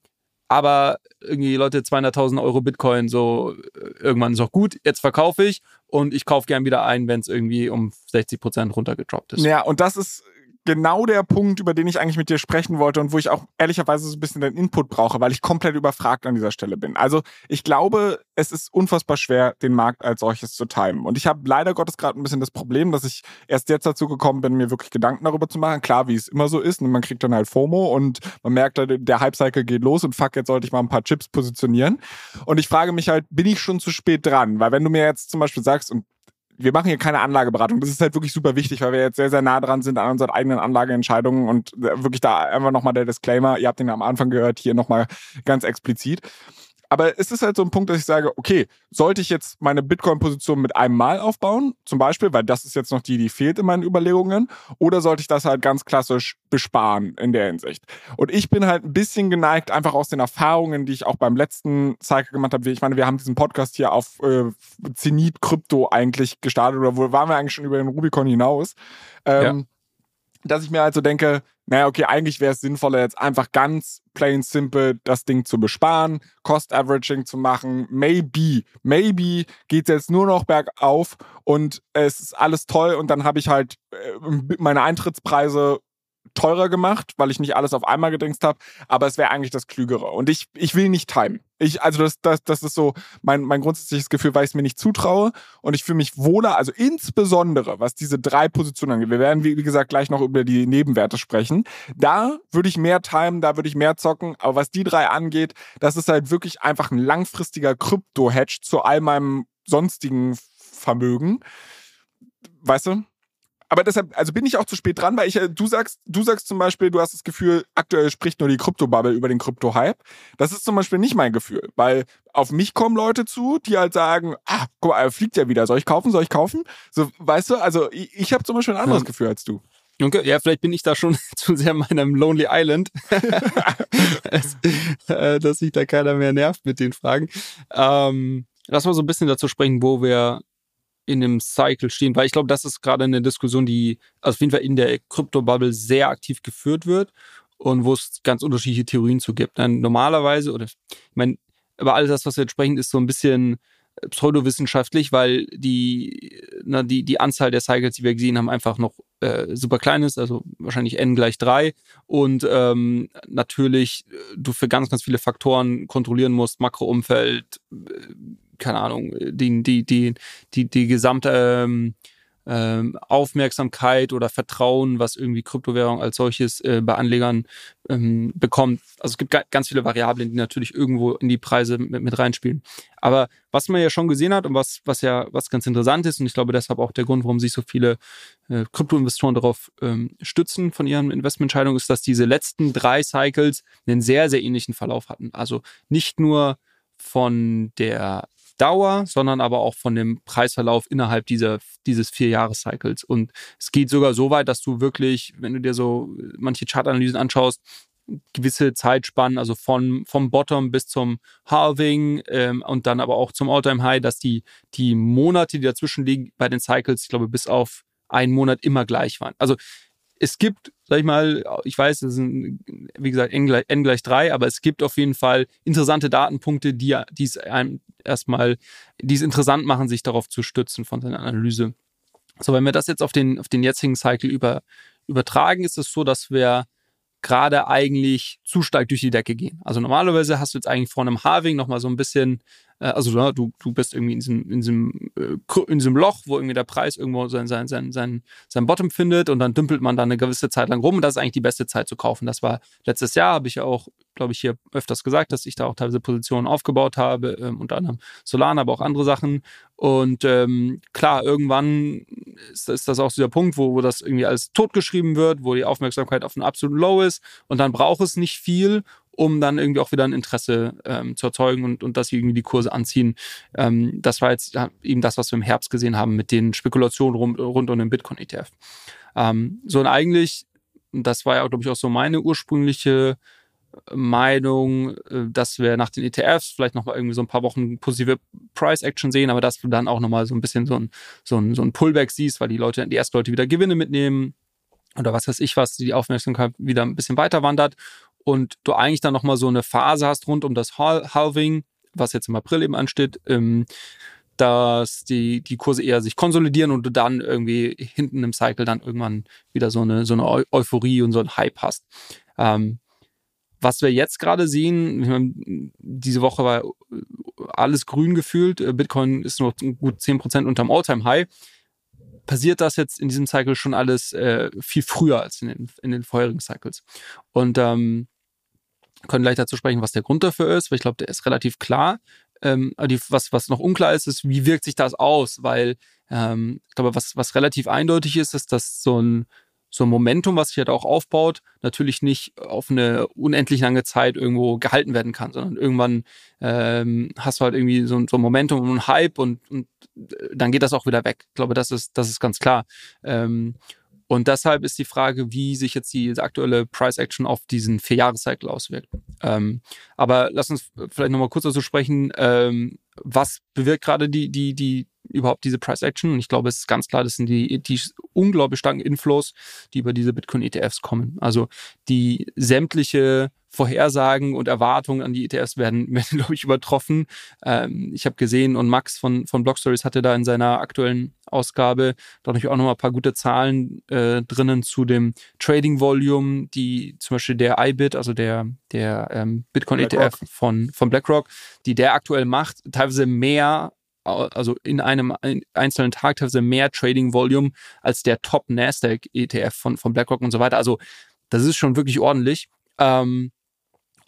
aber irgendwie Leute 200.000 Euro Bitcoin, so irgendwann ist auch gut, jetzt verkaufe ich und ich kaufe gern wieder ein, wenn es irgendwie um 60 Prozent runtergedroppt ist. Ja, und das ist genau der Punkt, über den ich eigentlich mit dir sprechen wollte und wo ich auch ehrlicherweise so ein bisschen deinen Input brauche, weil ich komplett überfragt an dieser Stelle bin. Also ich glaube, es ist unfassbar schwer, den Markt als solches zu timen. Und ich habe leider Gottes gerade ein bisschen das Problem, dass ich erst jetzt dazu gekommen bin, mir wirklich Gedanken darüber zu machen. Klar, wie es immer so ist, und man kriegt dann halt FOMO und man merkt, der Hype-Cycle geht los und fuck, jetzt sollte ich mal ein paar Chips positionieren. Und ich frage mich halt, bin ich schon zu spät dran? Weil wenn du mir jetzt zum Beispiel sagst, und wir machen hier keine Anlageberatung. Das ist halt wirklich super wichtig, weil wir jetzt sehr, sehr nah dran sind an unseren eigenen Anlageentscheidungen und wirklich da einfach nochmal der Disclaimer. Ihr habt den am Anfang gehört, hier nochmal ganz explizit. Aber es ist halt so ein Punkt, dass ich sage, okay, sollte ich jetzt meine Bitcoin-Position mit einem Mal aufbauen, zum Beispiel, weil das ist jetzt noch die, die fehlt in meinen Überlegungen, oder sollte ich das halt ganz klassisch besparen in der Hinsicht? Und ich bin halt ein bisschen geneigt, einfach aus den Erfahrungen, die ich auch beim letzten Cycle gemacht habe. Ich meine, wir haben diesen Podcast hier auf äh, Zenit Krypto eigentlich gestartet, oder wo waren wir eigentlich schon über den Rubicon hinaus? Ähm, ja. Dass ich mir also denke, naja, okay, eigentlich wäre es sinnvoller, jetzt einfach ganz plain simple das Ding zu besparen, Cost Averaging zu machen. Maybe, maybe geht es jetzt nur noch bergauf und es ist alles toll und dann habe ich halt äh, meine Eintrittspreise teurer gemacht, weil ich nicht alles auf einmal gedingst habe, aber es wäre eigentlich das Klügere. Und ich, ich will nicht timen. Ich, also das, das, das ist so mein, mein grundsätzliches Gefühl, weil ich es mir nicht zutraue und ich fühle mich wohler, also insbesondere was diese drei Positionen angeht. Wir werden, wie, wie gesagt, gleich noch über die Nebenwerte sprechen. Da würde ich mehr timen, da würde ich mehr zocken, aber was die drei angeht, das ist halt wirklich einfach ein langfristiger Krypto-Hedge zu all meinem sonstigen Vermögen. Weißt du? Aber deshalb, also bin ich auch zu spät dran, weil ich, du sagst, du sagst zum Beispiel, du hast das Gefühl, aktuell spricht nur die Krypto-Bubble über den Krypto-Hype. Das ist zum Beispiel nicht mein Gefühl, weil auf mich kommen Leute zu, die halt sagen, ah, guck mal, er fliegt ja wieder, soll ich kaufen, soll ich kaufen? So, weißt du, also ich, ich habe zum Beispiel ein anderes ja. Gefühl als du. Okay, ja, vielleicht bin ich da schon zu sehr in meinem Lonely Island, dass, äh, dass sich da keiner mehr nervt mit den Fragen. Ähm, lass mal so ein bisschen dazu sprechen, wo wir in dem Cycle stehen, weil ich glaube, das ist gerade eine Diskussion, die auf jeden Fall in der Krypto-Bubble sehr aktiv geführt wird und wo es ganz unterschiedliche Theorien zu gibt. Dann normalerweise, oder ich meine, aber alles das, was wir jetzt sprechen, ist so ein bisschen pseudowissenschaftlich, weil die, na, die, die Anzahl der Cycles, die wir gesehen haben, einfach noch äh, super klein ist, also wahrscheinlich n gleich drei und ähm, natürlich äh, du für ganz, ganz viele Faktoren kontrollieren musst, Makroumfeld, äh, keine Ahnung, die, die, die, die, die gesamte ähm, ähm, Aufmerksamkeit oder Vertrauen, was irgendwie Kryptowährung als solches äh, bei Anlegern ähm, bekommt. Also es gibt ganz viele Variablen, die natürlich irgendwo in die Preise mit, mit reinspielen. Aber was man ja schon gesehen hat und was, was ja was ganz interessant ist, und ich glaube deshalb auch der Grund, warum sich so viele äh, Kryptoinvestoren darauf ähm, stützen von ihren Investmententscheidungen, ist, dass diese letzten drei Cycles einen sehr, sehr ähnlichen Verlauf hatten. Also nicht nur von der Dauer, sondern aber auch von dem Preisverlauf innerhalb dieser, dieses Vier-Jahres-Cycles. Und es geht sogar so weit, dass du wirklich, wenn du dir so manche Chartanalysen anschaust, gewisse Zeitspannen, also von, vom Bottom bis zum Halving ähm, und dann aber auch zum All-Time-High, dass die, die Monate, die dazwischen liegen bei den Cycles, ich glaube, bis auf einen Monat immer gleich waren. Also es gibt, sag ich mal, ich weiß, es sind, wie gesagt, n gleich, n gleich 3, aber es gibt auf jeden Fall interessante Datenpunkte, die, die es einem erstmal, die es interessant machen, sich darauf zu stützen von seiner Analyse. So, wenn wir das jetzt auf den, auf den jetzigen Cycle über, übertragen, ist es so, dass wir gerade eigentlich zu stark durch die Decke gehen. Also normalerweise hast du jetzt eigentlich vor einem Halving nochmal so ein bisschen äh, also du, du bist irgendwie in diesem, in, diesem, äh, in diesem Loch, wo irgendwie der Preis irgendwo sein, sein, sein, sein, sein Bottom findet und dann dümpelt man da eine gewisse Zeit lang rum und das ist eigentlich die beste Zeit zu kaufen. Das war letztes Jahr, habe ich ja auch, glaube ich, hier öfters gesagt, dass ich da auch teilweise Positionen aufgebaut habe, ähm, unter anderem Solana, aber auch andere Sachen. Und ähm, klar, irgendwann ist, ist das auch dieser Punkt, wo, wo das irgendwie alles totgeschrieben wird, wo die Aufmerksamkeit auf einem absoluten Low ist und dann braucht es nicht viel, um dann irgendwie auch wieder ein Interesse ähm, zu erzeugen und, und dass irgendwie die Kurse anziehen. Ähm, das war jetzt eben das, was wir im Herbst gesehen haben mit den Spekulationen rund, rund um den Bitcoin-ETF. Ähm, so und eigentlich, das war ja, glaube ich, auch so meine ursprüngliche Meinung, äh, dass wir nach den ETFs vielleicht noch mal irgendwie so ein paar Wochen positive Price Action sehen, aber dass du dann auch noch mal so ein bisschen so ein, so ein, so ein Pullback siehst, weil die Leute, die ersten Leute wieder Gewinne mitnehmen oder was weiß ich was, die Aufmerksamkeit wieder ein bisschen weiter wandert und du eigentlich dann nochmal so eine Phase hast rund um das Halving, was jetzt im April eben ansteht, ähm, dass die, die Kurse eher sich konsolidieren und du dann irgendwie hinten im Cycle dann irgendwann wieder so eine, so eine Euphorie und so einen Hype hast. Ähm, was wir jetzt gerade sehen, diese Woche war alles grün gefühlt, Bitcoin ist nur gut 10% unterm All-Time-High. Passiert das jetzt in diesem Cycle schon alles äh, viel früher als in den, in den vorherigen Cycles. Und ähm, können gleich dazu sprechen, was der Grund dafür ist, weil ich glaube, der ist relativ klar. Ähm, die, was, was noch unklar ist, ist, wie wirkt sich das aus? Weil ähm, ich glaube, was, was relativ eindeutig ist, ist, dass so ein, so ein Momentum, was sich halt auch aufbaut, natürlich nicht auf eine unendlich lange Zeit irgendwo gehalten werden kann, sondern irgendwann ähm, hast du halt irgendwie so, so ein Momentum und einen Hype und, und äh, dann geht das auch wieder weg. Ich glaube, das ist, das ist ganz klar. Ähm, und deshalb ist die Frage, wie sich jetzt die aktuelle Price Action auf diesen Vier-Jahres-Cycle auswirkt. Ähm, aber lass uns vielleicht nochmal kurz dazu sprechen, ähm, was bewirkt gerade die, die, die, überhaupt diese Price Action? Und ich glaube, es ist ganz klar, das sind die, die unglaublich starken Inflows, die über diese Bitcoin-ETFs kommen. Also die sämtliche Vorhersagen und Erwartungen an die ETFs werden, werden glaube ich, übertroffen. Ähm, ich habe gesehen und Max von, von Block Stories hatte da in seiner aktuellen Ausgabe da natürlich auch nochmal ein paar gute Zahlen äh, drinnen zu dem Trading Volume, die zum Beispiel der IBIT, also der, der ähm, Bitcoin ETF von, von BlackRock, die der aktuell macht, teilweise mehr also in einem einzelnen Tag teilweise mehr Trading Volume als der Top Nasdaq ETF von, von BlackRock und so weiter. Also das ist schon wirklich ordentlich. Ähm,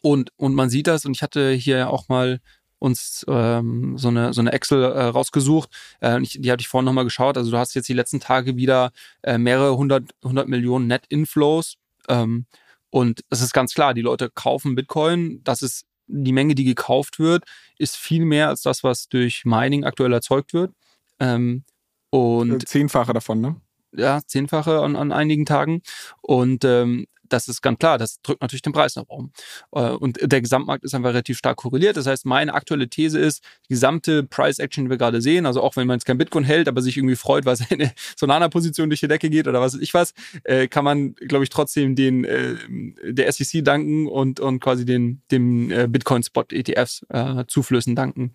und, und man sieht das, und ich hatte hier auch mal uns ähm, so eine so eine Excel äh, rausgesucht. Äh, ich, die hatte ich vorhin nochmal geschaut. Also du hast jetzt die letzten Tage wieder äh, mehrere hundert, hundert Millionen Net-Inflows. Ähm, und es ist ganz klar, die Leute kaufen Bitcoin. Das ist die Menge, die gekauft wird, ist viel mehr als das, was durch Mining aktuell erzeugt wird. Ähm, und zehnfache davon, ne? Ja, zehnfache an, an einigen Tagen. Und ähm, das ist ganz klar, das drückt natürlich den Preis nach oben. Äh, und der Gesamtmarkt ist einfach relativ stark korreliert. Das heißt, meine aktuelle These ist, die gesamte Price Action, die wir gerade sehen, also auch wenn man jetzt kein Bitcoin hält, aber sich irgendwie freut, weil seine Solana-Position durch die Decke geht oder was weiß ich was, äh, kann man, glaube ich, trotzdem den äh, der SEC danken und, und quasi den, dem Bitcoin-Spot-ETFs Zuflüssen danken.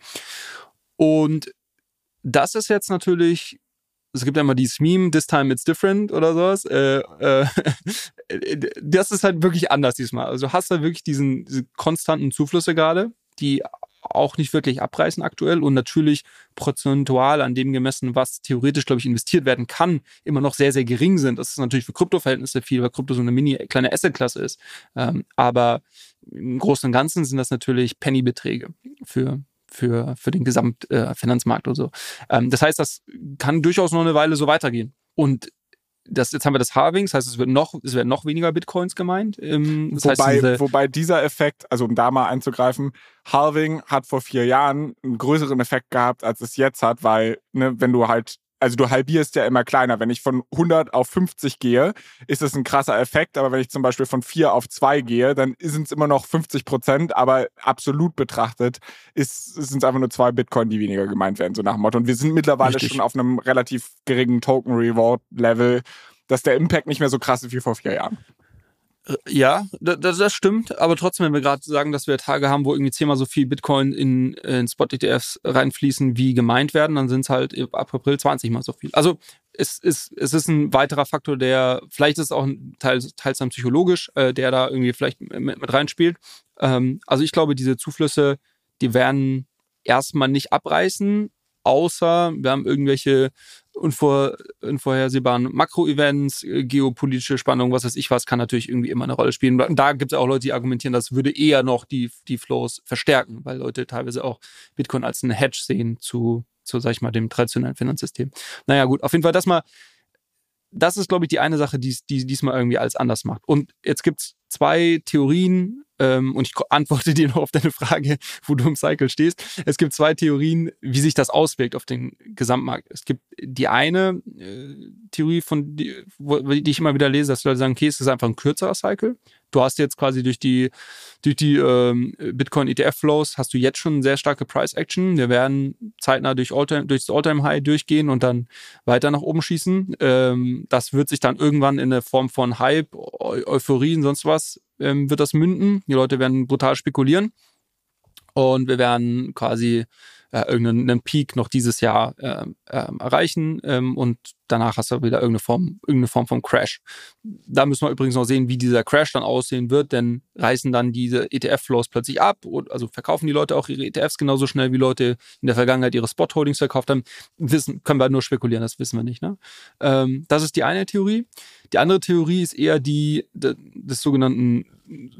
Und das ist jetzt natürlich es gibt ja immer dieses Meme, this time it's different oder sowas. Äh, äh, das ist halt wirklich anders diesmal. Also hast du wirklich diesen, diese konstanten Zuflüsse gerade, die auch nicht wirklich abreißen aktuell und natürlich prozentual an dem gemessen, was theoretisch, glaube ich, investiert werden kann, immer noch sehr, sehr gering sind. Das ist natürlich für Kryptoverhältnisse viel, weil Krypto so eine mini kleine Assetklasse ist. Ähm, aber im Großen und Ganzen sind das natürlich Pennybeträge für, für, für den Gesamtfinanzmarkt äh, und so. Ähm, das heißt, das kann durchaus noch eine Weile so weitergehen. Und das, jetzt haben wir das Halving, das heißt, es wird noch, es werden noch weniger Bitcoins gemeint. Ähm, wobei, heißt, wobei dieser Effekt, also um da mal einzugreifen, Halving hat vor vier Jahren einen größeren Effekt gehabt, als es jetzt hat, weil, ne, wenn du halt also du halbierst ja immer kleiner. Wenn ich von 100 auf 50 gehe, ist das ein krasser Effekt. Aber wenn ich zum Beispiel von 4 auf 2 gehe, dann sind es immer noch 50 Prozent. Aber absolut betrachtet sind es einfach nur zwei Bitcoin, die weniger gemeint werden, so nach dem Motto. Und wir sind mittlerweile Richtig. schon auf einem relativ geringen Token-Reward-Level, dass der Impact nicht mehr so krass ist wie vor vier Jahren. Äh, ja, das, das stimmt, aber trotzdem, wenn wir gerade sagen, dass wir Tage haben, wo irgendwie zehnmal so viel Bitcoin in, in Spot-ETFs reinfließen, wie gemeint werden, dann sind es halt ab April 20 mal so viel. Also es ist, es ist ein weiterer Faktor, der, vielleicht ist auch ein Teil, teils dann psychologisch, äh, der da irgendwie vielleicht mit, mit reinspielt. Ähm, also ich glaube, diese Zuflüsse, die werden erstmal nicht abreißen, außer wir haben irgendwelche unvor, unvorhersehbaren Makroevents, äh, geopolitische Spannung, was weiß ich was, kann natürlich irgendwie immer eine Rolle spielen. Und da gibt es auch Leute, die argumentieren, das würde eher noch die, die Flows verstärken, weil Leute teilweise auch Bitcoin als eine Hedge sehen zu, zu, sag ich mal, dem traditionellen Finanzsystem. Naja, gut, auf jeden Fall das mal, das ist, glaube ich, die eine Sache, die die diesmal irgendwie alles anders macht. Und jetzt gibt's zwei Theorien, ähm, und ich antworte dir noch auf deine Frage, wo du im Cycle stehst. Es gibt zwei Theorien, wie sich das auswirkt auf den Gesamtmarkt. Es gibt die eine äh, Theorie, von die, wo, die ich immer wieder lese, dass Leute sagen, okay, es ist einfach ein kürzerer Cycle. Du hast jetzt quasi durch die, durch die ähm, Bitcoin-ETF-Flows hast du jetzt schon sehr starke Price-Action. Wir werden zeitnah durch, Alltime, durch das All-Time-High durchgehen und dann weiter nach oben schießen. Ähm, das wird sich dann irgendwann in der Form von Hype, Eu Euphorie und sonst was ähm, wird das münden. Die Leute werden brutal spekulieren. Und wir werden quasi äh, irgendeinen Peak noch dieses Jahr äh, äh, erreichen ähm, und danach hast du wieder irgendeine Form, irgendeine Form von Crash. Da müssen wir übrigens noch sehen, wie dieser Crash dann aussehen wird, denn reißen dann diese ETF-Flows plötzlich ab, also verkaufen die Leute auch ihre ETFs genauso schnell, wie Leute in der Vergangenheit ihre Spot-Holdings verkauft haben. Wissen, können wir nur spekulieren, das wissen wir nicht. Ne? Ähm, das ist die eine Theorie. Die andere Theorie ist eher die des sogenannten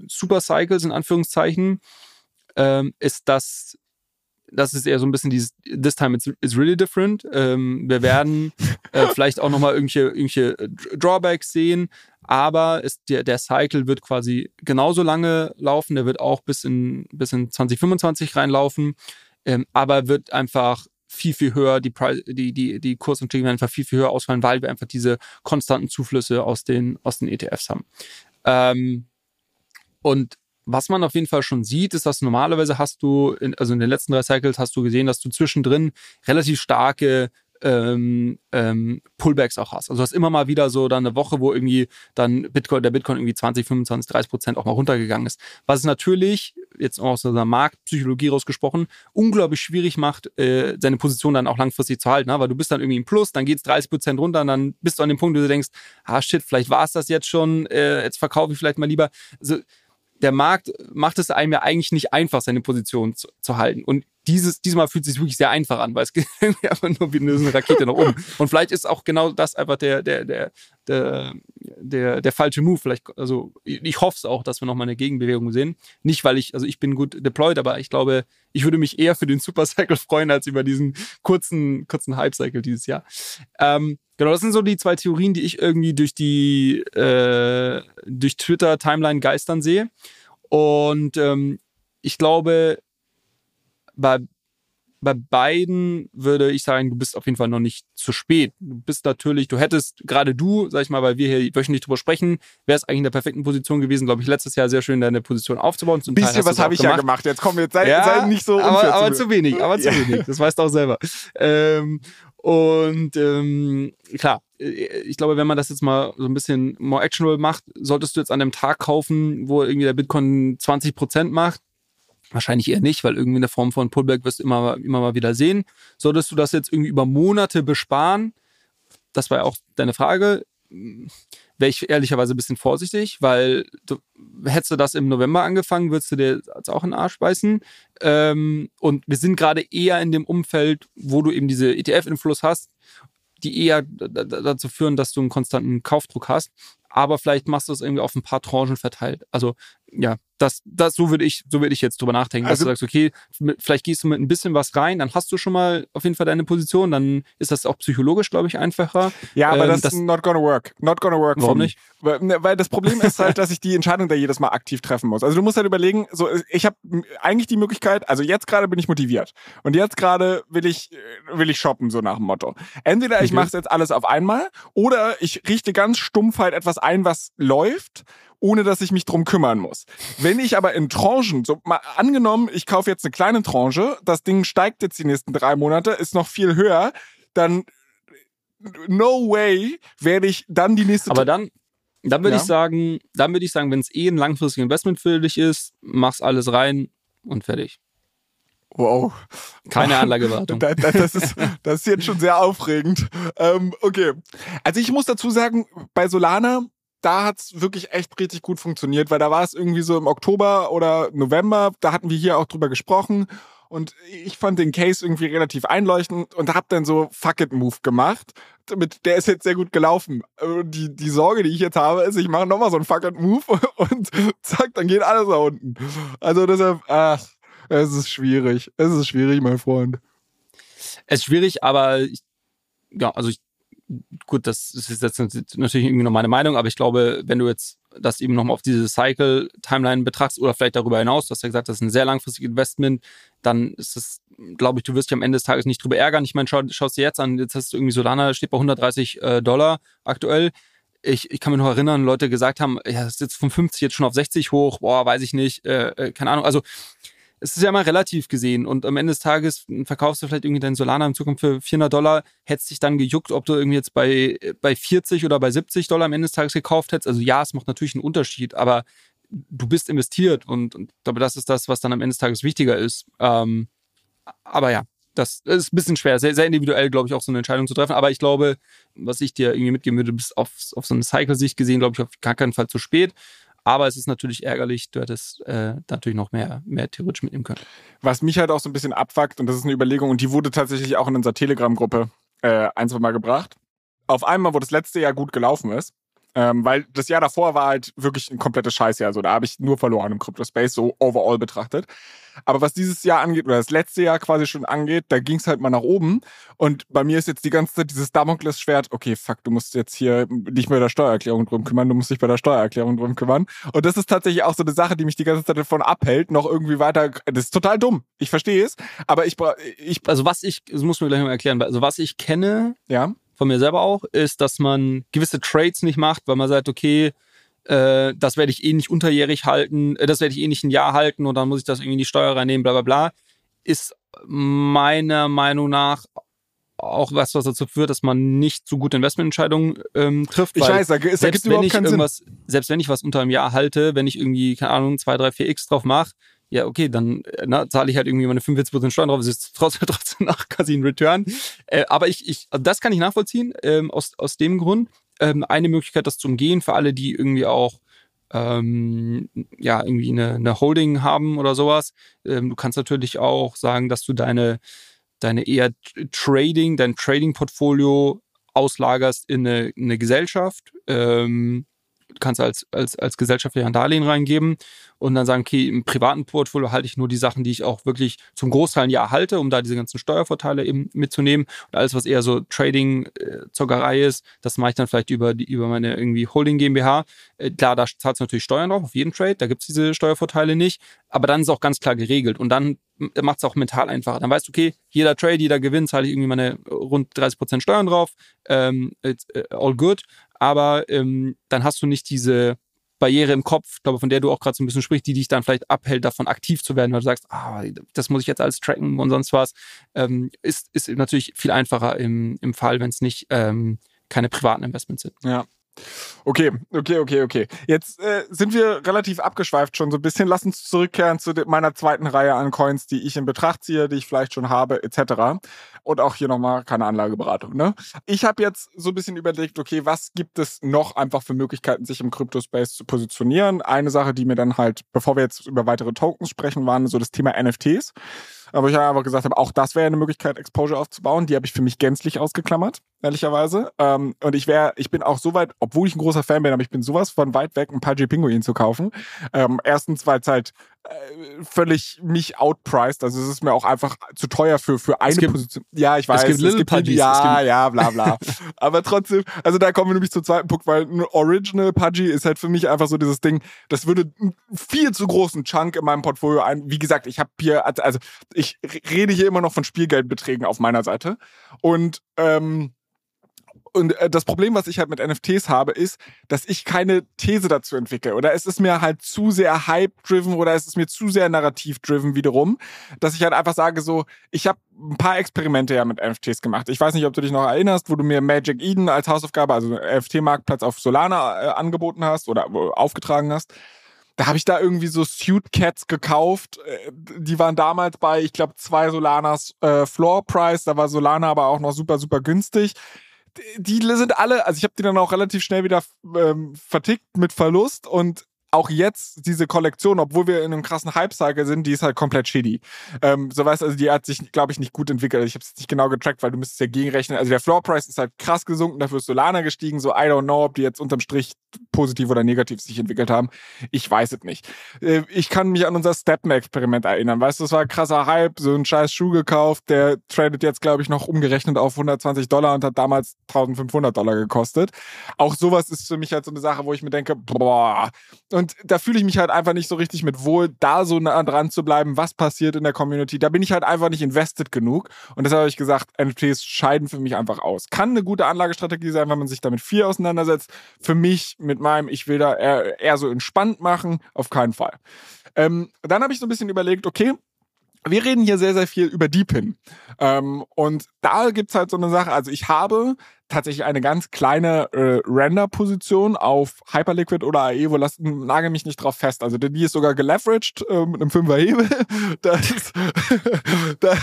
Supercycles in Anführungszeichen, ähm, ist das das ist eher so ein bisschen dieses This time it's, it's really different. Ähm, wir werden äh, vielleicht auch nochmal irgendwelche, irgendwelche Drawbacks sehen, aber es, der, der Cycle wird quasi genauso lange laufen. Der wird auch bis in, bis in 2025 reinlaufen, ähm, aber wird einfach viel, viel höher, die, die, die, die Kursentwicklung werden einfach viel, viel höher ausfallen, weil wir einfach diese konstanten Zuflüsse aus den, aus den ETFs haben. Ähm, und was man auf jeden Fall schon sieht, ist, dass normalerweise hast du, in, also in den letzten drei Cycles hast du gesehen, dass du zwischendrin relativ starke ähm, ähm, Pullbacks auch hast. Also du hast immer mal wieder so dann eine Woche, wo irgendwie dann Bitcoin, der Bitcoin irgendwie 20, 25, 30 Prozent auch mal runtergegangen ist. Was es natürlich, jetzt aus der Marktpsychologie rausgesprochen, unglaublich schwierig macht, äh, seine Position dann auch langfristig zu halten. Ne? Weil du bist dann irgendwie im Plus, dann geht es 30 Prozent runter und dann bist du an dem Punkt, wo du denkst, ah shit, vielleicht war es das jetzt schon, äh, jetzt verkaufe ich vielleicht mal lieber. Also der Markt macht es einem ja eigentlich nicht einfach, seine Position zu, zu halten. Und dieses, diesmal fühlt es sich wirklich sehr einfach an, weil es geht einfach nur wie eine Rakete nach oben. Und vielleicht ist auch genau das einfach der, der, der, der, der, der falsche Move. Vielleicht, also ich hoffe es auch, dass wir nochmal eine Gegenbewegung sehen. Nicht, weil ich, also ich bin gut deployed, aber ich glaube, ich würde mich eher für den Supercycle freuen, als über diesen kurzen, kurzen Hype-Cycle dieses Jahr. Ähm, Genau, das sind so die zwei Theorien, die ich irgendwie durch die äh, durch Twitter Timeline geistern sehe. Und ähm, ich glaube, bei, bei beiden würde ich sagen, du bist auf jeden Fall noch nicht zu spät. Du bist natürlich, du hättest, gerade du, sag ich mal, weil wir hier wöchentlich drüber sprechen, wäre es eigentlich in der perfekten Position gewesen, glaube ich, letztes Jahr sehr schön deine Position aufzubauen. Zum bisschen was habe ich gemacht. ja gemacht. Jetzt komm, jetzt sei, ja, sei nicht so unfair Aber, aber zu, wenig, aber zu wenig. Das weißt du auch selber. Ähm, und ähm, klar, äh, ich glaube, wenn man das jetzt mal so ein bisschen more actionable macht, solltest du jetzt an dem Tag kaufen, wo irgendwie der Bitcoin 20 Prozent macht. Wahrscheinlich eher nicht, weil irgendwie in der Form von Pullback wirst du immer, immer mal wieder sehen. Solltest du das jetzt irgendwie über Monate besparen? Das war ja auch deine Frage wäre ich ehrlicherweise ein bisschen vorsichtig, weil du, hättest du das im November angefangen, würdest du dir jetzt auch in den Arsch beißen. Ähm, und wir sind gerade eher in dem Umfeld, wo du eben diese ETF-Influss hast, die eher dazu führen, dass du einen konstanten Kaufdruck hast. Aber vielleicht machst du es irgendwie auf ein paar Tranchen verteilt. Also ja, das, das, so würde ich, so würde ich jetzt drüber nachdenken, also, dass du sagst, okay, vielleicht gehst du mit ein bisschen was rein, dann hast du schon mal auf jeden Fall deine Position, dann ist das auch psychologisch, glaube ich, einfacher. Ja, aber ähm, das, ist not gonna work. Not gonna work. Warum nicht? Weil, ne, weil das Problem ist halt, dass ich die Entscheidung da jedes Mal aktiv treffen muss. Also du musst halt überlegen, so ich habe eigentlich die Möglichkeit, also jetzt gerade bin ich motiviert und jetzt gerade will ich will ich shoppen so nach dem Motto. Entweder ich mache jetzt alles auf einmal oder ich richte ganz stumpf halt etwas ein, was läuft ohne dass ich mich drum kümmern muss. Wenn ich aber in Tranchen, so mal angenommen, ich kaufe jetzt eine kleine Tranche, das Ding steigt jetzt die nächsten drei Monate, ist noch viel höher, dann no way werde ich dann die nächste. Aber dann, dann würde ja. ich sagen, dann würde ich sagen, wenn es eh ein langfristiges Investment für dich ist, mach's alles rein und fertig. Wow. Keine Anlagewartung. das, das, ist, das ist jetzt schon sehr aufregend. Ähm, okay. Also ich muss dazu sagen, bei Solana da hat's wirklich echt richtig gut funktioniert, weil da war es irgendwie so im Oktober oder November, da hatten wir hier auch drüber gesprochen und ich fand den Case irgendwie relativ einleuchtend und hab dann so Fuck it Move gemacht. Mit, der ist jetzt sehr gut gelaufen. Die, die Sorge, die ich jetzt habe, ist, ich mache nochmal so einen Fuck it Move und zack, dann geht alles nach unten. Also deshalb, ach, es ist schwierig. Es ist schwierig, mein Freund. Es ist schwierig, aber ich, ja, also ich gut, das ist jetzt natürlich irgendwie noch meine Meinung, aber ich glaube, wenn du jetzt das eben nochmal auf diese Cycle-Timeline betrachtest oder vielleicht darüber hinaus, du hast ja gesagt, das ist ein sehr langfristiges Investment, dann ist das, glaube ich, du wirst dich am Ende des Tages nicht drüber ärgern. Ich meine, schau, schaust dir jetzt an, jetzt hast du irgendwie Solana, steht bei 130 äh, Dollar aktuell. Ich, ich kann mich noch erinnern, Leute gesagt haben, ja, das ist jetzt von 50 jetzt schon auf 60 hoch, boah, weiß ich nicht, äh, äh keine Ahnung. Also es ist ja mal relativ gesehen und am Ende des Tages verkaufst du vielleicht irgendwie deinen Solana in Zukunft für 400 Dollar, hättest dich dann gejuckt, ob du irgendwie jetzt bei, bei 40 oder bei 70 Dollar am Ende des Tages gekauft hättest. Also ja, es macht natürlich einen Unterschied, aber du bist investiert und, und ich glaube, das ist das, was dann am Ende des Tages wichtiger ist. Ähm, aber ja, das, ist ein bisschen schwer, sehr, sehr individuell, glaube ich, auch so eine Entscheidung zu treffen. Aber ich glaube, was ich dir irgendwie mitgeben würde, du bist auf, auf so eine Cycle-Sicht gesehen, glaube ich, auf gar keinen Fall zu spät. Aber es ist natürlich ärgerlich, du hättest äh, natürlich noch mehr, mehr theoretisch mitnehmen können. Was mich halt auch so ein bisschen abfuckt, und das ist eine Überlegung, und die wurde tatsächlich auch in unserer Telegram-Gruppe äh, ein, zwei Mal gebracht. Auf einmal, wo das letzte Jahr gut gelaufen ist, ähm, weil das Jahr davor war halt wirklich ein komplettes Scheißjahr. Also da habe ich nur verloren im Crypto-Space, so overall betrachtet. Aber was dieses Jahr angeht, oder das letzte Jahr quasi schon angeht, da ging es halt mal nach oben. Und bei mir ist jetzt die ganze Zeit dieses Damoklesschwert, okay, fuck, du musst jetzt hier dich bei der Steuererklärung drum kümmern, du musst dich bei der Steuererklärung drum kümmern. Und das ist tatsächlich auch so eine Sache, die mich die ganze Zeit davon abhält, noch irgendwie weiter. Das ist total dumm. Ich verstehe es. Aber ich, ich. Also was ich, das muss mir gleich mal erklären, also was ich kenne, ja von mir selber auch, ist, dass man gewisse Trades nicht macht, weil man sagt, okay, äh, das werde ich eh nicht unterjährig halten, äh, das werde ich eh nicht ein Jahr halten und dann muss ich das irgendwie in die Steuer reinnehmen, bla bla bla, ist meiner Meinung nach auch was, was dazu führt, dass man nicht so gute Investmententscheidungen ähm, trifft. Ich weiß, da, da selbst wenn ich irgendwas, Sinn. selbst wenn ich was unter einem Jahr halte, wenn ich irgendwie, keine Ahnung, 2, 3, 4 X drauf mache, ja, okay, dann na, zahle ich halt irgendwie meine 45% Steuern drauf, es ist trotzdem, trotzdem nach quasi ein Return. Äh, aber ich, ich, also das kann ich nachvollziehen, ähm, aus, aus dem Grund. Ähm, eine Möglichkeit, das zu umgehen, für alle, die irgendwie auch ähm, ja, irgendwie eine, eine Holding haben oder sowas. Ähm, du kannst natürlich auch sagen, dass du deine, deine eher Trading, dein Trading-Portfolio auslagerst in eine, eine Gesellschaft. Ähm, kannst als, als, als Gesellschaft ja ein Darlehen reingeben und dann sagen, okay, im privaten Portfolio halte ich nur die Sachen, die ich auch wirklich zum Großteil ein Jahr halte, um da diese ganzen Steuervorteile eben mitzunehmen. Und alles, was eher so Trading-Zockerei äh, ist, das mache ich dann vielleicht über, die, über meine irgendwie Holding GmbH. Äh, klar, da zahlst du natürlich Steuern drauf, auf jeden Trade, da gibt es diese Steuervorteile nicht. Aber dann ist es auch ganz klar geregelt und dann macht es auch mental einfacher. Dann weißt du, okay, jeder Trade, jeder Gewinn, zahle ich irgendwie meine rund 30% Steuern drauf, ähm, äh, all good. Aber ähm, dann hast du nicht diese Barriere im Kopf, glaube von der du auch gerade so ein bisschen sprichst, die dich dann vielleicht abhält, davon aktiv zu werden, weil du sagst, ah, das muss ich jetzt alles tracken und sonst was, ähm, ist, ist natürlich viel einfacher im, im Fall, wenn es nicht ähm, keine privaten Investments sind. Ja, Okay, okay, okay, okay. Jetzt äh, sind wir relativ abgeschweift schon so ein bisschen. Lass uns zurückkehren zu meiner zweiten Reihe an Coins, die ich in Betracht ziehe, die ich vielleicht schon habe, etc. Und auch hier nochmal keine Anlageberatung. Ne? Ich habe jetzt so ein bisschen überlegt, okay, was gibt es noch einfach für Möglichkeiten, sich im Crypto-Space zu positionieren? Eine Sache, die mir dann halt, bevor wir jetzt über weitere Tokens sprechen, waren so das Thema NFTs. Aber ich einfach gesagt habe, auch das wäre eine Möglichkeit, Exposure aufzubauen. Die habe ich für mich gänzlich ausgeklammert, ehrlicherweise. Ähm, und ich wäre, ich bin auch so weit, obwohl ich ein großer Fan bin, aber ich bin sowas von weit weg, ein Pudgy Pinguin zu kaufen. Ähm, erstens, weil es halt völlig mich outpriced. Also es ist mir auch einfach zu teuer für, für eine gibt, Position. Ja, ich weiß. Es gibt Little es gibt, Ja, ja, bla bla. Aber trotzdem, also da kommen wir nämlich zum zweiten Punkt, weil ein Original Pudgy ist halt für mich einfach so dieses Ding, das würde einen viel zu großen Chunk in meinem Portfolio ein. Wie gesagt, ich habe hier, also ich rede hier immer noch von Spielgeldbeträgen auf meiner Seite. Und ähm, und äh, das Problem, was ich halt mit NFTs habe, ist, dass ich keine These dazu entwickle. Oder es ist mir halt zu sehr Hype-driven oder es ist mir zu sehr narrativ-driven wiederum, dass ich halt einfach sage so, ich habe ein paar Experimente ja mit NFTs gemacht. Ich weiß nicht, ob du dich noch erinnerst, wo du mir Magic Eden als Hausaufgabe, also NFT-Marktplatz auf Solana äh, angeboten hast oder aufgetragen hast da habe ich da irgendwie so Suit Cats gekauft. Äh, die waren damals bei, ich glaube, zwei Solanas äh, Floor Price. Da war Solana aber auch noch super, super günstig die sind alle, also ich habe die dann auch relativ schnell wieder ähm, vertickt mit Verlust und auch jetzt diese Kollektion, obwohl wir in einem krassen Hype-Cycle sind, die ist halt komplett shitty. Ähm, so weißt also die hat sich, glaube ich, nicht gut entwickelt. Ich habe es nicht genau getrackt, weil du müsstest ja gegenrechnen. Also der Floor-Price ist halt krass gesunken, dafür ist Solana gestiegen. So, I don't know, ob die jetzt unterm Strich positiv oder negativ sich entwickelt haben. Ich weiß es nicht. Äh, ich kann mich an unser Stepman-Experiment erinnern. Weißt du, das war ein krasser Hype, so ein scheiß Schuh gekauft, der tradet jetzt, glaube ich, noch umgerechnet auf 120 Dollar und hat damals 1500 Dollar gekostet. Auch sowas ist für mich halt so eine Sache, wo ich mir denke, boah. Und da fühle ich mich halt einfach nicht so richtig mit wohl, da so nah dran zu bleiben, was passiert in der Community. Da bin ich halt einfach nicht invested genug. Und deshalb habe ich gesagt, NFTs scheiden für mich einfach aus. Kann eine gute Anlagestrategie sein, wenn man sich damit viel auseinandersetzt. Für mich mit meinem, ich will da eher, eher so entspannt machen, auf keinen Fall. Ähm, dann habe ich so ein bisschen überlegt, okay, wir reden hier sehr, sehr viel über Deepin. Ähm, und da gibt's halt so eine Sache, also ich habe tatsächlich eine ganz kleine äh, Render-Position auf Hyperliquid oder AE, wo lass, nagel mich nicht drauf fest. Also die ist sogar geleveraged äh, mit einem Fünferhebel. da ist, da,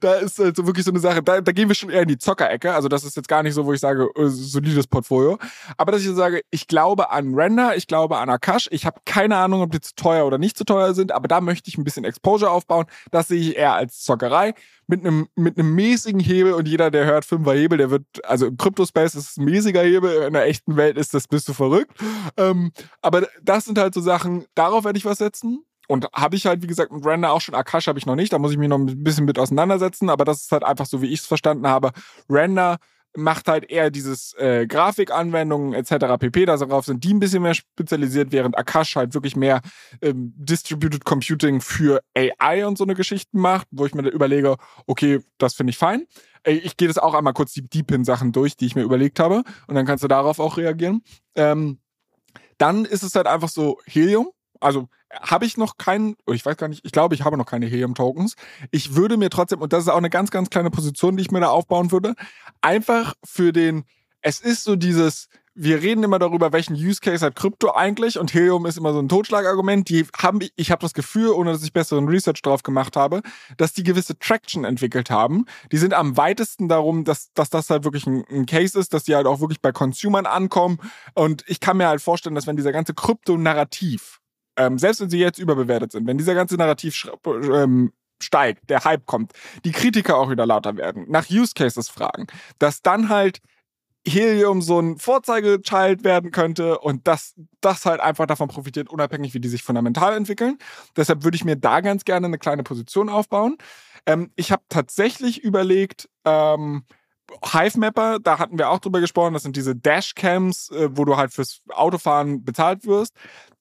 da ist halt so wirklich so eine Sache, da, da gehen wir schon eher in die Zockerecke. Also das ist jetzt gar nicht so, wo ich sage, äh, solides Portfolio. Aber dass ich sage, ich glaube an Render, ich glaube an Akash. Ich habe keine Ahnung, ob die zu teuer oder nicht zu teuer sind, aber da möchte ich ein bisschen Exposure aufbauen. Das sehe ich eher als Zockerei mit einem mit einem mäßigen Hebel und jeder, der hört Fünfer Hebel, der wird, also im Crypto-Space ist ein mäßiger Hebel, in der echten Welt ist das, bist du verrückt. Ähm, aber das sind halt so Sachen, darauf werde ich was setzen. Und habe ich halt, wie gesagt, mit Render auch schon, Akash habe ich noch nicht, da muss ich mich noch ein bisschen mit auseinandersetzen, aber das ist halt einfach so, wie ich es verstanden habe. Render macht halt eher dieses äh, Grafikanwendungen etc. pp. Darauf sind die ein bisschen mehr spezialisiert, während Akash halt wirklich mehr ähm, Distributed Computing für AI und so eine Geschichten macht, wo ich mir überlege, okay, das finde ich fein. Ich gehe das auch einmal kurz die Deepin-Sachen durch, die ich mir überlegt habe, und dann kannst du darauf auch reagieren. Ähm, dann ist es halt einfach so Helium. Also habe ich noch keinen, oh, ich weiß gar nicht, ich glaube, ich habe noch keine Helium-Tokens. Ich würde mir trotzdem, und das ist auch eine ganz, ganz kleine Position, die ich mir da aufbauen würde, einfach für den, es ist so dieses, wir reden immer darüber, welchen Use Case hat Krypto eigentlich und Helium ist immer so ein Totschlagargument. Die haben, ich habe das Gefühl, ohne dass ich besseren Research drauf gemacht habe, dass die gewisse Traction entwickelt haben. Die sind am weitesten darum, dass, dass das halt wirklich ein, ein Case ist, dass die halt auch wirklich bei Consumern ankommen. Und ich kann mir halt vorstellen, dass wenn dieser ganze Krypto-Narrativ ähm, selbst wenn sie jetzt überbewertet sind, wenn dieser ganze Narrativ ähm, steigt, der Hype kommt, die Kritiker auch wieder lauter werden, nach Use Cases fragen, dass dann halt Helium so ein Vorzeigechild werden könnte und dass das halt einfach davon profitiert, unabhängig wie die sich fundamental entwickeln. Deshalb würde ich mir da ganz gerne eine kleine Position aufbauen. Ähm, ich habe tatsächlich überlegt, ähm, Hive-Mapper, da hatten wir auch drüber gesprochen, das sind diese Dashcams, äh, wo du halt fürs Autofahren bezahlt wirst.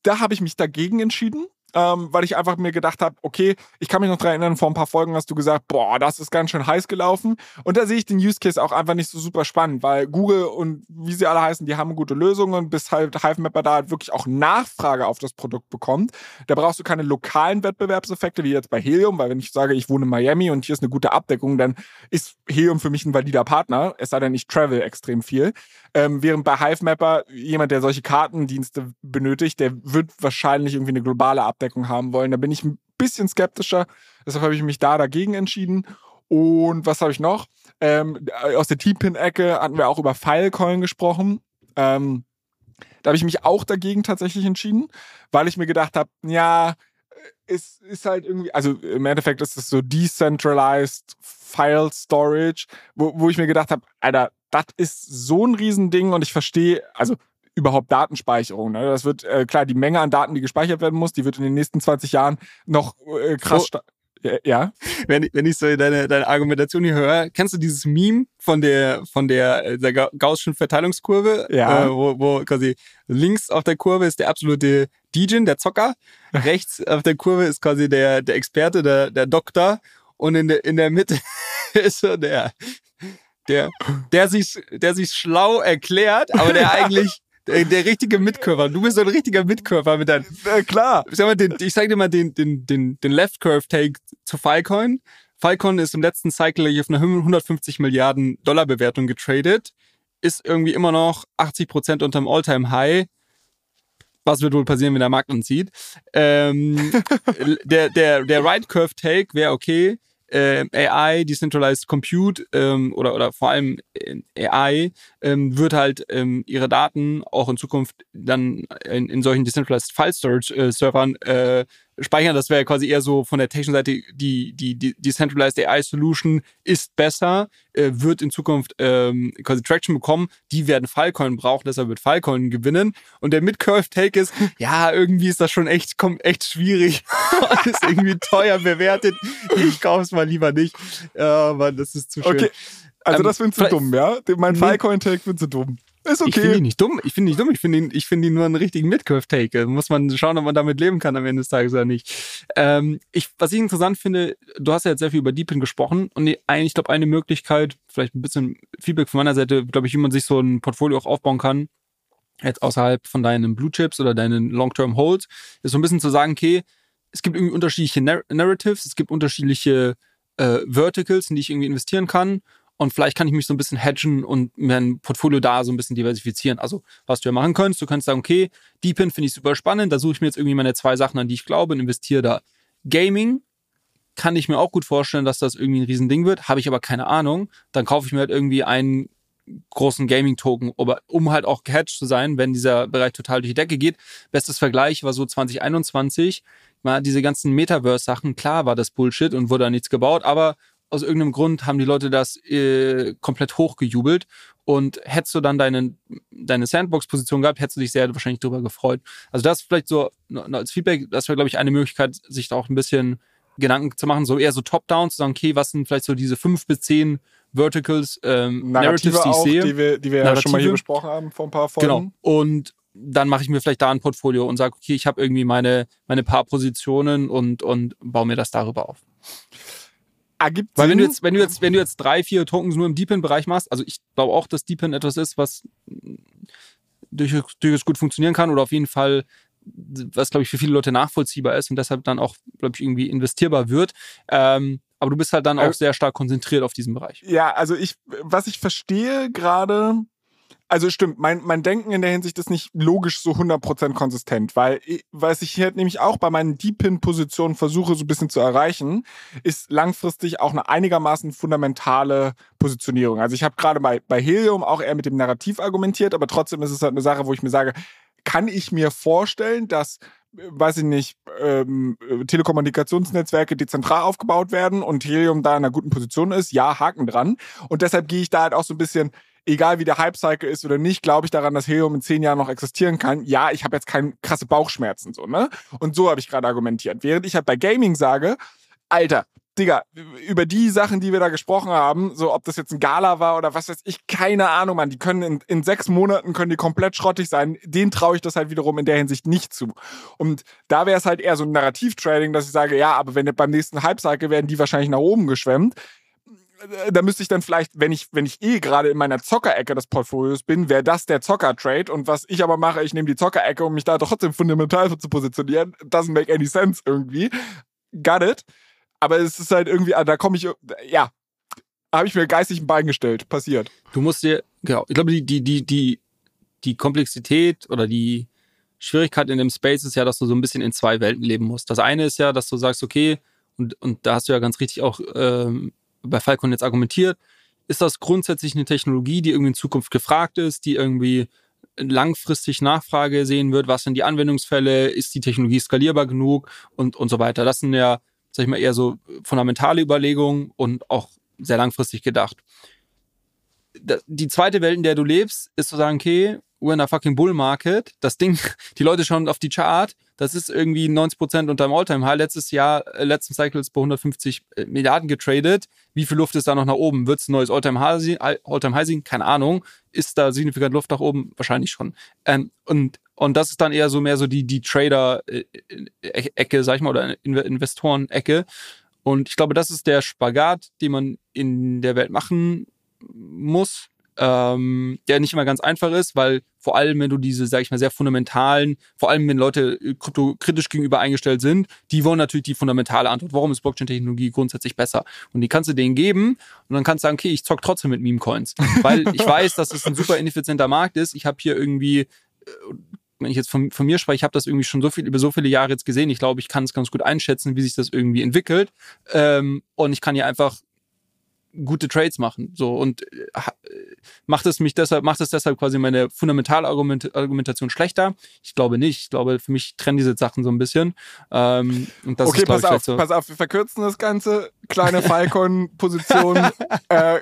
Da habe ich mich dagegen entschieden, ähm, weil ich einfach mir gedacht habe, okay, ich kann mich noch daran erinnern, vor ein paar Folgen hast du gesagt, boah, das ist ganz schön heiß gelaufen. Und da sehe ich den Use Case auch einfach nicht so super spannend, weil Google und wie sie alle heißen, die haben gute Lösungen, bis halt Hive-Mapper da halt wirklich auch Nachfrage auf das Produkt bekommt. Da brauchst du keine lokalen Wettbewerbseffekte, wie jetzt bei Helium, weil wenn ich sage, ich wohne in Miami und hier ist eine gute Abdeckung, dann ist Helium für mich ein valider Partner, es sei denn, ich travel extrem viel. Ähm, während bei Hivemapper jemand, der solche Kartendienste benötigt, der wird wahrscheinlich irgendwie eine globale Abdeckung haben wollen. Da bin ich ein bisschen skeptischer. Deshalb habe ich mich da dagegen entschieden. Und was habe ich noch? Ähm, aus der T-Pin-Ecke hatten wir auch über Filecoin gesprochen. Ähm, da habe ich mich auch dagegen tatsächlich entschieden, weil ich mir gedacht habe, ja, es ist halt irgendwie, also im Endeffekt ist es so decentralized File Storage, wo, wo ich mir gedacht habe, Alter, das ist so ein Riesending und ich verstehe, also überhaupt Datenspeicherung. Ne? Das wird, äh, klar, die Menge an Daten, die gespeichert werden muss, die wird in den nächsten 20 Jahren noch äh, krass. So, ja. Wenn, wenn ich so deine, deine Argumentation hier höre, kennst du dieses Meme von der von der, äh, der Gaußschen Verteilungskurve, ja. äh, wo, wo quasi links auf der Kurve ist der absolute Djin, der Zocker, rechts auf der Kurve ist quasi der, der Experte, der, der Doktor und in der, in der Mitte ist so der, der, der sich, der sich schlau erklärt, aber der eigentlich der, der richtige Mitkörper. Du bist so ein richtiger Mitkörper mit deinem. Ja, klar. Ich sag, mal, den, ich sag dir mal den, den, den, den Left Curve Take zu Filecoin. Filecoin ist im letzten Cycle auf eine 150 Milliarden Dollar Bewertung getradet, ist irgendwie immer noch 80 Prozent unterm All-Time High. Was wird wohl passieren, wenn der Markt uns sieht? Ähm, der, der, der Right Curve Take wäre okay äh, AI, Decentralized Compute ähm, oder, oder vor allem äh, AI ähm, wird halt ähm, ihre Daten auch in Zukunft dann in, in solchen Decentralized File Storage äh, Servern äh, speichern. Das wäre quasi eher so von der technischen Seite, die, die, die Decentralized AI Solution ist besser, äh, wird in Zukunft ähm, quasi Traction bekommen. Die werden Filecoin brauchen, deshalb wird Filecoin gewinnen. Und der Mid-Curve-Take ist, ja, irgendwie ist das schon echt, kommt echt schwierig. ist irgendwie teuer bewertet. Ich kaufe es mal lieber nicht. Ja, Mann, das ist zu schön. Okay. Also ähm, das findest du dumm, ja? Mein Filecoin-Take findest du dumm. Ist okay. Ich finde ihn nicht dumm. Ich finde ihn nicht dumm. Ich finde ihn, ich finde ihn nur einen richtigen Midcurve-Take. Muss man schauen, ob man damit leben kann am Ende des Tages oder nicht. Ähm, ich, was ich interessant finde, du hast ja jetzt sehr viel über Deepin gesprochen und ich glaube, eine Möglichkeit, vielleicht ein bisschen Feedback von meiner Seite, glaube ich, wie man sich so ein Portfolio auch aufbauen kann, jetzt außerhalb von deinen Blue Chips oder deinen Long-Term Holds, ist so ein bisschen zu sagen, okay, es gibt irgendwie unterschiedliche Narratives, es gibt unterschiedliche äh, Verticals, in die ich irgendwie investieren kann und vielleicht kann ich mich so ein bisschen hedgen und mein Portfolio da so ein bisschen diversifizieren. Also, was du ja machen könntest, du könntest sagen, okay, Deepin finde ich super spannend, da suche ich mir jetzt irgendwie meine zwei Sachen, an die ich glaube und investiere da. Gaming kann ich mir auch gut vorstellen, dass das irgendwie ein Riesending wird, habe ich aber keine Ahnung. Dann kaufe ich mir halt irgendwie einen großen Gaming-Token, um halt auch gehedged zu sein, wenn dieser Bereich total durch die Decke geht. Bestes Vergleich war so 2021, mal diese ganzen Metaverse-Sachen, klar war das Bullshit und wurde da nichts gebaut, aber aus irgendeinem Grund haben die Leute das äh, komplett hochgejubelt. Und hättest du dann deine, deine Sandbox-Position gehabt, hättest du dich sehr wahrscheinlich darüber gefreut. Also das vielleicht so als Feedback, das wäre, glaube ich, eine Möglichkeit, sich da auch ein bisschen Gedanken zu machen, so eher so top-down, zu sagen, okay, was sind vielleicht so diese fünf bis zehn Verticals, ähm, Narrative Narratives, die ich auch, sehe. Die wir, die wir ja schon mal hier besprochen haben vor ein paar Folgen. Genau. Und dann mache ich mir vielleicht da ein Portfolio und sage, okay, ich habe irgendwie meine, meine paar Positionen und, und baue mir das darüber auf ergibt Weil wenn du jetzt, wenn du jetzt, wenn du jetzt drei, vier Tokens nur im Deepin-Bereich machst, also ich glaube auch, dass Deepin etwas ist, was durchaus, gut funktionieren kann oder auf jeden Fall, was glaube ich für viele Leute nachvollziehbar ist und deshalb dann auch, glaube ich, irgendwie investierbar wird. Ähm, aber du bist halt dann auch sehr stark konzentriert auf diesen Bereich. Ja, also ich, was ich verstehe gerade, also stimmt, mein, mein Denken in der Hinsicht ist nicht logisch so 100% konsistent, weil was ich hier nämlich auch bei meinen Deep-Pin-Positionen versuche so ein bisschen zu erreichen, ist langfristig auch eine einigermaßen fundamentale Positionierung. Also ich habe gerade bei, bei Helium auch eher mit dem Narrativ argumentiert, aber trotzdem ist es halt eine Sache, wo ich mir sage, kann ich mir vorstellen, dass weiß ich nicht, ähm, Telekommunikationsnetzwerke dezentral aufgebaut werden und Helium da in einer guten Position ist, ja, Haken dran. Und deshalb gehe ich da halt auch so ein bisschen egal wie der Hype-Cycle ist oder nicht, glaube ich daran, dass Helium in zehn Jahren noch existieren kann. Ja, ich habe jetzt keine krasse Bauchschmerzen so, ne? Und so habe ich gerade argumentiert. Während ich halt bei Gaming sage, Alter, Digga, über die Sachen, die wir da gesprochen haben, so ob das jetzt ein Gala war oder was weiß ich, keine Ahnung, Mann. Die können in, in sechs Monaten können die komplett schrottig sein. Den traue ich das halt wiederum in der Hinsicht nicht zu. Und da wäre es halt eher so ein Narrativ-Trading, dass ich sage, ja, aber wenn beim nächsten Hype-Cycle werden die wahrscheinlich nach oben geschwemmt. Äh, da müsste ich dann vielleicht, wenn ich, wenn ich eh gerade in meiner Zockerecke des Portfolios bin, wäre das der Zocker-Trade. Und was ich aber mache, ich nehme die Zockerecke, um mich da trotzdem fundamental zu positionieren. Doesn't make any sense irgendwie. Got it. Aber es ist halt irgendwie, ah, da komme ich, ja, habe ich mir geistig ein Bein gestellt. Passiert. Du musst dir, genau, ich glaube, die, die, die, die, die Komplexität oder die Schwierigkeit in dem Space ist ja, dass du so ein bisschen in zwei Welten leben musst. Das eine ist ja, dass du sagst, okay, und, und da hast du ja ganz richtig auch ähm, bei Falcon jetzt argumentiert, ist das grundsätzlich eine Technologie, die irgendwie in Zukunft gefragt ist, die irgendwie langfristig Nachfrage sehen wird, was sind die Anwendungsfälle, ist die Technologie skalierbar genug und, und so weiter. Das sind ja, sag ich mal, eher so fundamentale Überlegungen und auch sehr langfristig gedacht. Die zweite Welt, in der du lebst, ist zu sagen, okay, we're in a fucking bull market. Das Ding, die Leute schauen auf die Chart, das ist irgendwie 90 Prozent unter dem Alltime High. Letztes Jahr, äh, letzten Cycles bei 150 äh, Milliarden getradet. Wie viel Luft ist da noch nach oben? Wird es ein neues Alltime High, Alltime High sein? Keine Ahnung. Ist da signifikant Luft nach oben? Wahrscheinlich schon. Ähm, und und das ist dann eher so mehr so die, die Trader-Ecke, äh, sag ich mal, oder Investoren-Ecke. Und ich glaube, das ist der Spagat, den man in der Welt machen muss ähm, der nicht immer ganz einfach ist, weil vor allem, wenn du diese, sag ich mal, sehr fundamentalen, vor allem wenn Leute äh, kryptokritisch gegenüber eingestellt sind, die wollen natürlich die fundamentale Antwort. Warum ist Blockchain-Technologie grundsätzlich besser? Und die kannst du denen geben und dann kannst du sagen, okay, ich zock trotzdem mit Meme-Coins. Weil ich weiß, dass es ein super ineffizienter Markt ist. Ich habe hier irgendwie äh, wenn ich jetzt von, von mir spreche, ich habe das irgendwie schon so viel über so viele Jahre jetzt gesehen. Ich glaube, ich kann es ganz gut einschätzen, wie sich das irgendwie entwickelt. Ähm, und ich kann hier einfach gute Trades machen. So und äh, macht es mich deshalb, macht es deshalb quasi meine fundamentale Argument, Argumentation schlechter? Ich glaube nicht. Ich glaube, für mich trennen diese Sachen so ein bisschen. Ähm, und das okay, ist, pass auf, so pass auf, wir verkürzen das Ganze. Kleine Falcon-Position äh,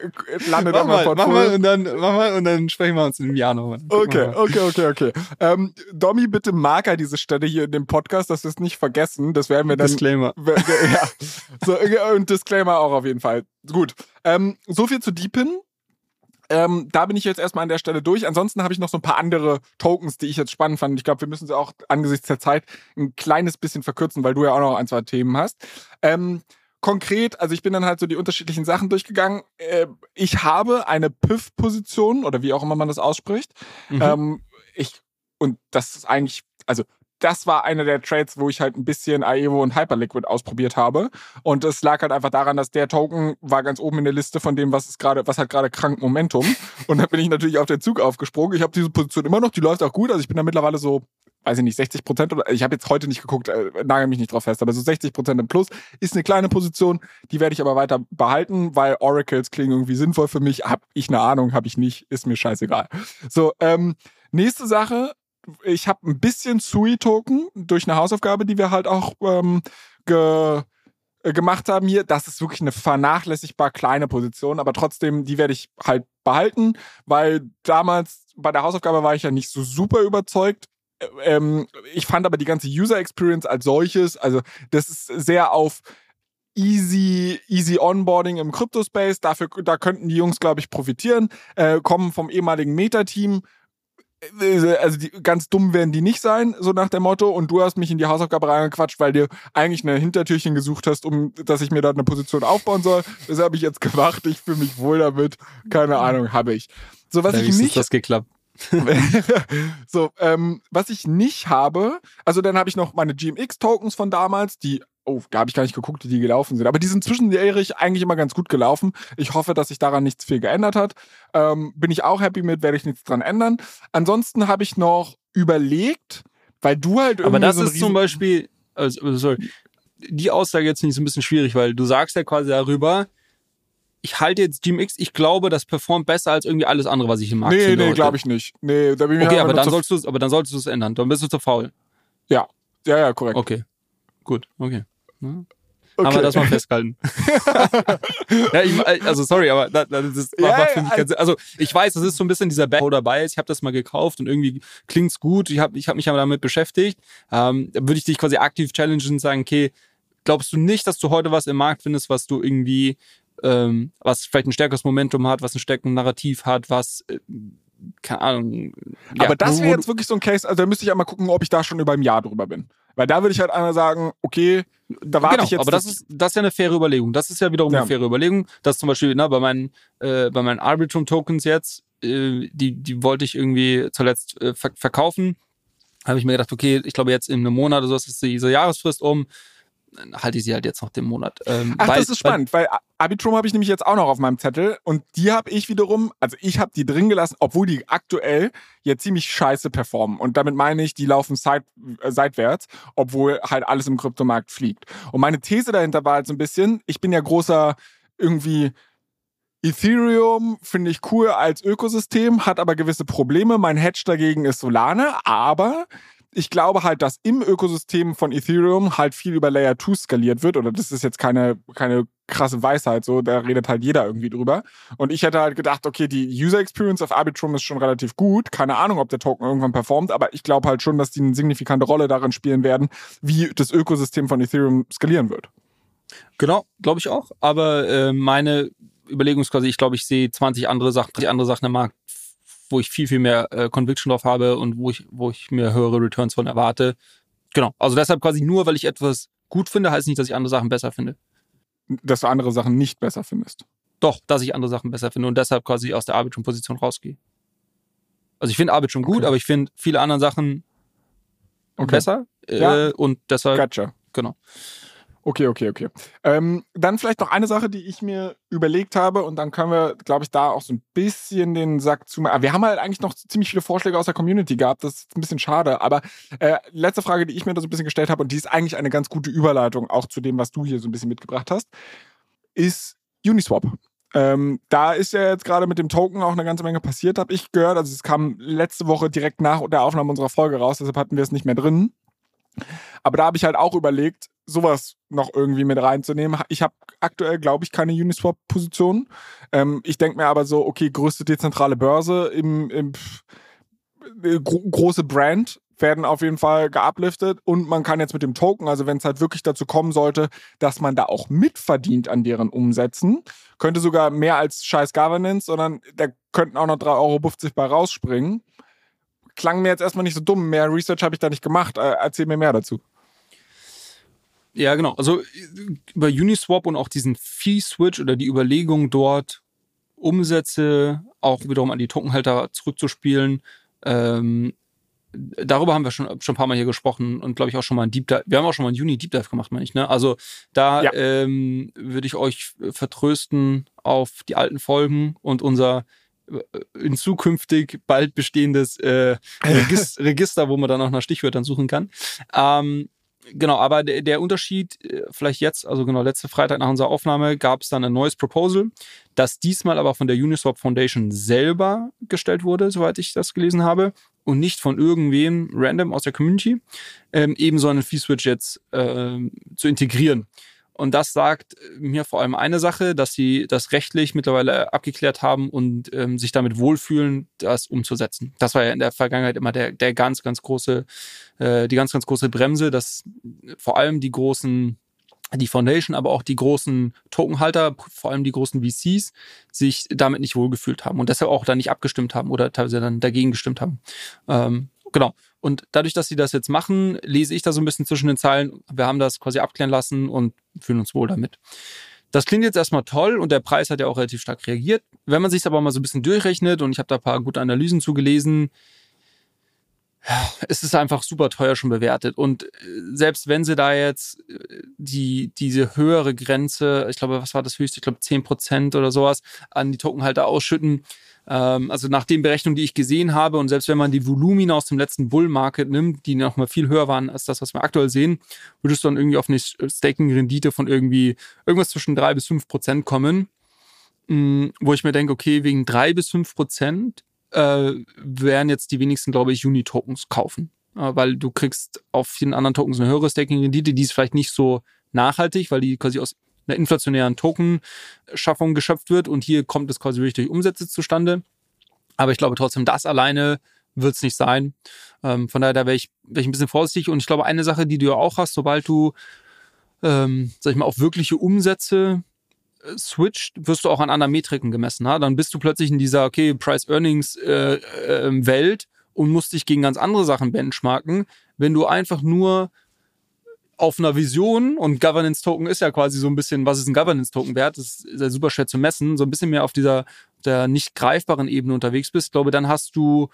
landet mach mal, mach mal und dann, mach mal und dann sprechen wir uns in einem Jahr nochmal. Okay, okay, okay, okay. Ähm, Domi, bitte marker diese Stelle hier in dem Podcast, dass wir es nicht vergessen. Das werden wir dann. Disclaimer. Ja. So, und Disclaimer auch auf jeden Fall. Gut. Ähm, so viel zu Deepin. Ähm, da bin ich jetzt erstmal an der Stelle durch. Ansonsten habe ich noch so ein paar andere Tokens, die ich jetzt spannend fand. Ich glaube, wir müssen sie auch angesichts der Zeit ein kleines bisschen verkürzen, weil du ja auch noch ein, zwei Themen hast. Ähm, konkret, also ich bin dann halt so die unterschiedlichen Sachen durchgegangen. Äh, ich habe eine PIF-Position oder wie auch immer man das ausspricht. Mhm. Ähm, ich, und das ist eigentlich, also das war einer der Trades, wo ich halt ein bisschen Aevo und Hyperliquid ausprobiert habe. Und es lag halt einfach daran, dass der Token war ganz oben in der Liste von dem, was ist gerade, was hat gerade krank Momentum. Und dann bin ich natürlich auf den Zug aufgesprungen. Ich habe diese Position immer noch, die läuft auch gut. Also ich bin da mittlerweile so, weiß ich nicht, 60 Prozent oder ich habe jetzt heute nicht geguckt, äh, nagel mich nicht drauf fest, aber so 60 Prozent im Plus ist eine kleine Position, die werde ich aber weiter behalten, weil Oracles klingen irgendwie sinnvoll für mich. Hab ich eine Ahnung, habe ich nicht, ist mir scheißegal. So, ähm, nächste Sache, ich habe ein bisschen Sui-Token durch eine Hausaufgabe, die wir halt auch ähm, ge äh, gemacht haben hier. Das ist wirklich eine vernachlässigbar kleine Position, aber trotzdem, die werde ich halt behalten, weil damals bei der Hausaufgabe war ich ja nicht so super überzeugt. Ähm, ich fand aber die ganze User Experience als solches, also das ist sehr auf easy, easy Onboarding im Crypto-Space. Dafür, da könnten die Jungs, glaube ich, profitieren. Äh, kommen vom ehemaligen Meta-Team, äh, also die, ganz dumm werden die nicht sein, so nach dem Motto. Und du hast mich in die Hausaufgabe reingequatscht, weil du eigentlich eine Hintertürchen gesucht hast, um dass ich mir da eine Position aufbauen soll. Das habe ich jetzt gemacht. Ich fühle mich wohl damit. Keine Ahnung, habe ich. So was ich nicht. das geklappt. so, ähm, was ich nicht habe, also dann habe ich noch meine GMX-Tokens von damals, die Oh, da habe ich gar nicht geguckt, wie die gelaufen sind. Aber die sind zwischenjährig eigentlich immer ganz gut gelaufen. Ich hoffe, dass sich daran nichts viel geändert hat. Ähm, bin ich auch happy mit, werde ich nichts dran ändern. Ansonsten habe ich noch überlegt, weil du halt irgendwie. Aber das so ist zum Beispiel, also, also, sorry, die Aussage jetzt nicht so ein bisschen schwierig, weil du sagst ja quasi darüber, ich halte jetzt GMX, ich glaube, das performt besser als irgendwie alles andere, was ich im Markt nee, finde. Nee, nee, glaube ich nicht. Nee, da bin ich okay, aber dann, sollst du, aber dann solltest du es ändern. Dann bist du zu faul. Ja, ja, ja, korrekt. Okay, gut, okay. Hm? Okay. Haben wir das mal festgehalten. ja, ich, also sorry, aber das, das ja, macht für mich keinen Sinn. Also ich weiß, das ist so ein bisschen dieser Bad dabei ist. Ich habe das mal gekauft und irgendwie klingt's gut. Ich habe ich hab mich aber damit beschäftigt. Ähm, würde ich dich quasi aktiv challengen und sagen, okay, glaubst du nicht, dass du heute was im Markt findest, was du irgendwie, ähm, was vielleicht ein stärkeres Momentum hat, was ein stärkeres Narrativ hat, was äh, keine Ahnung. Ja, aber das wäre jetzt wirklich so ein Case, also da müsste ich einmal gucken, ob ich da schon über ein Jahr drüber bin. Weil da würde ich halt einmal sagen, okay, da warte genau, ich jetzt. Aber das ist, das ist ja eine faire Überlegung. Das ist ja wiederum ja. eine faire Überlegung. Das zum Beispiel ne, bei meinen, äh, bei meinen Arbitrum-Tokens jetzt, äh, die, die wollte ich irgendwie zuletzt äh, verkaufen. Habe ich mir gedacht, okay, ich glaube jetzt in einem Monat oder so ist diese Jahresfrist um halte ich sie halt jetzt noch den Monat. Ähm, Ach, weil, das ist spannend, weil, weil Arbitrum habe ich nämlich jetzt auch noch auf meinem Zettel und die habe ich wiederum, also ich habe die drin gelassen, obwohl die aktuell ja ziemlich scheiße performen. Und damit meine ich, die laufen seit, äh, seitwärts, obwohl halt alles im Kryptomarkt fliegt. Und meine These dahinter war halt so ein bisschen, ich bin ja großer irgendwie Ethereum finde ich cool als Ökosystem, hat aber gewisse Probleme. Mein Hedge dagegen ist Solana, aber ich glaube halt, dass im Ökosystem von Ethereum halt viel über Layer 2 skaliert wird. Oder das ist jetzt keine, keine krasse Weisheit, so, da redet halt jeder irgendwie drüber. Und ich hätte halt gedacht, okay, die User Experience auf Arbitrum ist schon relativ gut. Keine Ahnung, ob der Token irgendwann performt, aber ich glaube halt schon, dass die eine signifikante Rolle darin spielen werden, wie das Ökosystem von Ethereum skalieren wird. Genau, glaube ich auch. Aber äh, meine Überlegung ist quasi, ich glaube, ich sehe 20 andere Sachen, 30 andere Sachen im Markt wo ich viel, viel mehr äh, Conviction drauf habe und wo ich, wo ich mir höhere Returns von erwarte. Genau. Also deshalb quasi nur, weil ich etwas gut finde, heißt nicht, dass ich andere Sachen besser finde. Dass du andere Sachen nicht besser findest. Doch, dass ich andere Sachen besser finde und deshalb quasi aus der Arbitrum-Position rausgehe. Also ich finde Arbitrum gut, okay. aber ich finde viele andere Sachen okay. besser. Äh, ja. Und deshalb. Gotcha. Genau. Okay, okay, okay. Ähm, dann vielleicht noch eine Sache, die ich mir überlegt habe und dann können wir, glaube ich, da auch so ein bisschen den Sack zu. Wir haben halt eigentlich noch ziemlich viele Vorschläge aus der Community gehabt. Das ist ein bisschen schade. Aber äh, letzte Frage, die ich mir da so ein bisschen gestellt habe und die ist eigentlich eine ganz gute Überleitung auch zu dem, was du hier so ein bisschen mitgebracht hast, ist Uniswap. Ähm, da ist ja jetzt gerade mit dem Token auch eine ganze Menge passiert, habe ich gehört. Also es kam letzte Woche direkt nach der Aufnahme unserer Folge raus, deshalb hatten wir es nicht mehr drin. Aber da habe ich halt auch überlegt, sowas noch irgendwie mit reinzunehmen. Ich habe aktuell, glaube ich, keine Uniswap-Position. Ähm, ich denke mir aber so, okay, größte dezentrale Börse im, im äh, gro große Brand werden auf jeden Fall geupliftet und man kann jetzt mit dem Token, also wenn es halt wirklich dazu kommen sollte, dass man da auch mitverdient an deren Umsätzen, könnte sogar mehr als scheiß Governance, sondern da könnten auch noch 3,50 Euro bei rausspringen. Klang mir jetzt erstmal nicht so dumm, mehr Research habe ich da nicht gemacht. Äh, erzähl mir mehr dazu. Ja, genau. Also über Uniswap und auch diesen Fee-Switch oder die Überlegung dort, Umsätze auch wiederum an die Tokenhalter zurückzuspielen, ähm, darüber haben wir schon, schon ein paar Mal hier gesprochen und glaube ich auch schon mal ein Deep Dive. Wir haben auch schon mal einen Juni Deep Dive gemacht, meine ich. Ne? Also da ja. ähm, würde ich euch vertrösten auf die alten Folgen und unser in zukünftig bald bestehendes äh, Register, wo man dann auch nach Stichwörtern suchen kann. Ähm, genau, aber der, der, Unterschied, äh, vielleicht jetzt, also genau, letzte Freitag nach unserer Aufnahme gab es dann ein neues Proposal, das diesmal aber von der Uniswap Foundation selber gestellt wurde, soweit ich das gelesen habe, und nicht von irgendwem random aus der Community, ähm, eben so einen Fee-Switch jetzt äh, zu integrieren. Und das sagt mir vor allem eine Sache, dass sie das rechtlich mittlerweile abgeklärt haben und ähm, sich damit wohlfühlen, das umzusetzen. Das war ja in der Vergangenheit immer der, der ganz, ganz große, äh, die ganz, ganz große Bremse, dass vor allem die großen die Foundation, aber auch die großen Tokenhalter, vor allem die großen VCs, sich damit nicht wohlgefühlt haben und deshalb auch da nicht abgestimmt haben oder teilweise dann dagegen gestimmt haben. Ähm, genau. Und dadurch, dass sie das jetzt machen, lese ich da so ein bisschen zwischen den Zeilen. Wir haben das quasi abklären lassen und fühlen uns wohl damit. Das klingt jetzt erstmal toll und der Preis hat ja auch relativ stark reagiert. Wenn man sich aber mal so ein bisschen durchrechnet und ich habe da ein paar gute Analysen zugelesen, es ist einfach super teuer schon bewertet. Und äh, selbst wenn sie da jetzt äh, die, diese höhere Grenze, ich glaube, was war das höchste? Ich glaube, 10 Prozent oder sowas an die Tokenhalter ausschütten. Ähm, also nach den Berechnungen, die ich gesehen habe, und selbst wenn man die Volumina aus dem letzten Bull Market nimmt, die noch mal viel höher waren als das, was wir aktuell sehen, würdest du dann irgendwie auf eine Staking-Rendite von irgendwie irgendwas zwischen drei bis fünf Prozent kommen. Mm, wo ich mir denke, okay, wegen drei bis fünf Prozent äh, werden jetzt die wenigsten, glaube ich, Uni-Tokens kaufen. Äh, weil du kriegst auf vielen anderen Tokens eine höhere Staking-Rendite, die ist vielleicht nicht so nachhaltig, weil die quasi aus einer inflationären Token-Schaffung geschöpft wird und hier kommt es quasi wirklich durch Umsätze zustande. Aber ich glaube trotzdem, das alleine wird es nicht sein. Ähm, von daher, da wäre ich, wär ich ein bisschen vorsichtig. Und ich glaube, eine Sache, die du ja auch hast, sobald du, ähm, sag ich mal, auf wirkliche Umsätze switcht, wirst du auch an anderen Metriken gemessen. Ha? Dann bist du plötzlich in dieser, okay, Price-Earnings-Welt äh, äh, und musst dich gegen ganz andere Sachen benchmarken. Wenn du einfach nur auf einer Vision und Governance Token ist ja quasi so ein bisschen, was ist ein Governance Token wert? Das ist ja super schwer zu messen, so ein bisschen mehr auf dieser der nicht greifbaren Ebene unterwegs bist, glaube dann hast du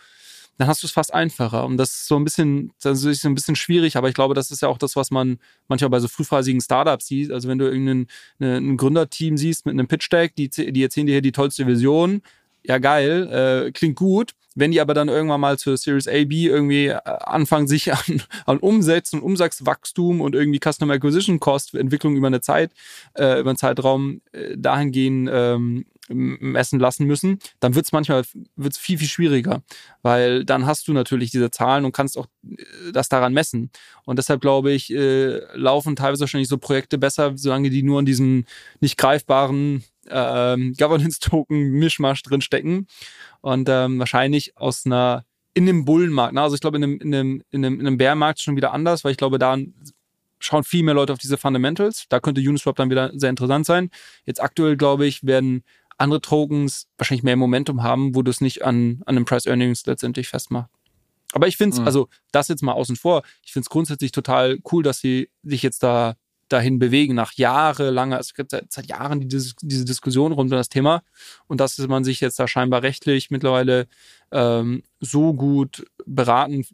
dann hast du es fast einfacher. Und das ist so ein bisschen, das ist so ein bisschen schwierig, aber ich glaube, das ist ja auch das, was man manchmal bei so frühphasigen Startups sieht. Also wenn du irgendein ne, Gründerteam siehst mit einem Pitch-Deck, die, die erzählen dir hier die tollste Vision, ja geil, äh, klingt gut. Wenn die aber dann irgendwann mal zur Series A, B irgendwie äh, anfangen, sich an, an Umsätzen und Umsatzwachstum und irgendwie Customer Acquisition Cost, Entwicklung über eine Zeit, äh, über einen Zeitraum äh, dahingehend ähm, messen lassen müssen, dann wird es manchmal wird's viel, viel schwieriger, weil dann hast du natürlich diese Zahlen und kannst auch äh, das daran messen. Und deshalb glaube ich, äh, laufen teilweise wahrscheinlich so Projekte besser, solange die nur in diesem nicht greifbaren ähm, Governance-Token-Mischmasch drin stecken und ähm, wahrscheinlich aus einer in dem Bullenmarkt, ne? also ich glaube in einem, in einem, in einem, in einem Bärmarkt schon wieder anders, weil ich glaube, da schauen viel mehr Leute auf diese Fundamentals. Da könnte Uniswap dann wieder sehr interessant sein. Jetzt aktuell, glaube ich, werden andere Tokens wahrscheinlich mehr Momentum haben, wo du es nicht an, an den Price Earnings letztendlich festmachst. Aber ich finde es, mhm. also das jetzt mal außen vor, ich finde es grundsätzlich total cool, dass sie sich jetzt da dahin bewegen, nach jahrelanger, es gibt seit, seit Jahren diese, diese Diskussion rund um das Thema und dass man sich jetzt da scheinbar rechtlich mittlerweile ähm, so gut beraten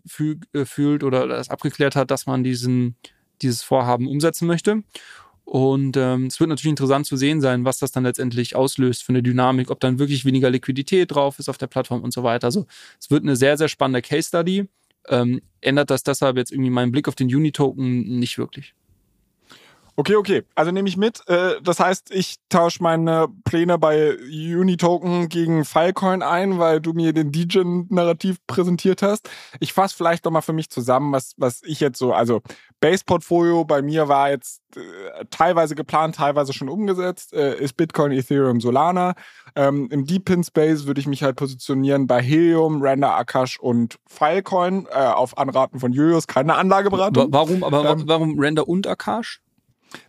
äh, fühlt oder das abgeklärt hat, dass man diesen, dieses Vorhaben umsetzen möchte. Und ähm, es wird natürlich interessant zu sehen sein, was das dann letztendlich auslöst für eine Dynamik, ob dann wirklich weniger Liquidität drauf ist auf der Plattform und so weiter. Also es wird eine sehr, sehr spannende Case Study. Ähm, ändert das deshalb jetzt irgendwie meinen Blick auf den Uni-Token nicht wirklich. Okay, okay. Also nehme ich mit. Äh, das heißt, ich tausche meine Pläne bei Unitoken gegen Filecoin ein, weil du mir den Degen-Narrativ präsentiert hast. Ich fasse vielleicht nochmal für mich zusammen, was, was ich jetzt so, also Base-Portfolio bei mir war jetzt äh, teilweise geplant, teilweise schon umgesetzt, äh, ist Bitcoin, Ethereum, Solana. Ähm, Im Deep-Pin-Space würde ich mich halt positionieren bei Helium, Render, Akash und Filecoin äh, auf Anraten von Julius, keine Anlageberatung. Warum, aber ähm, warum Render und Akash?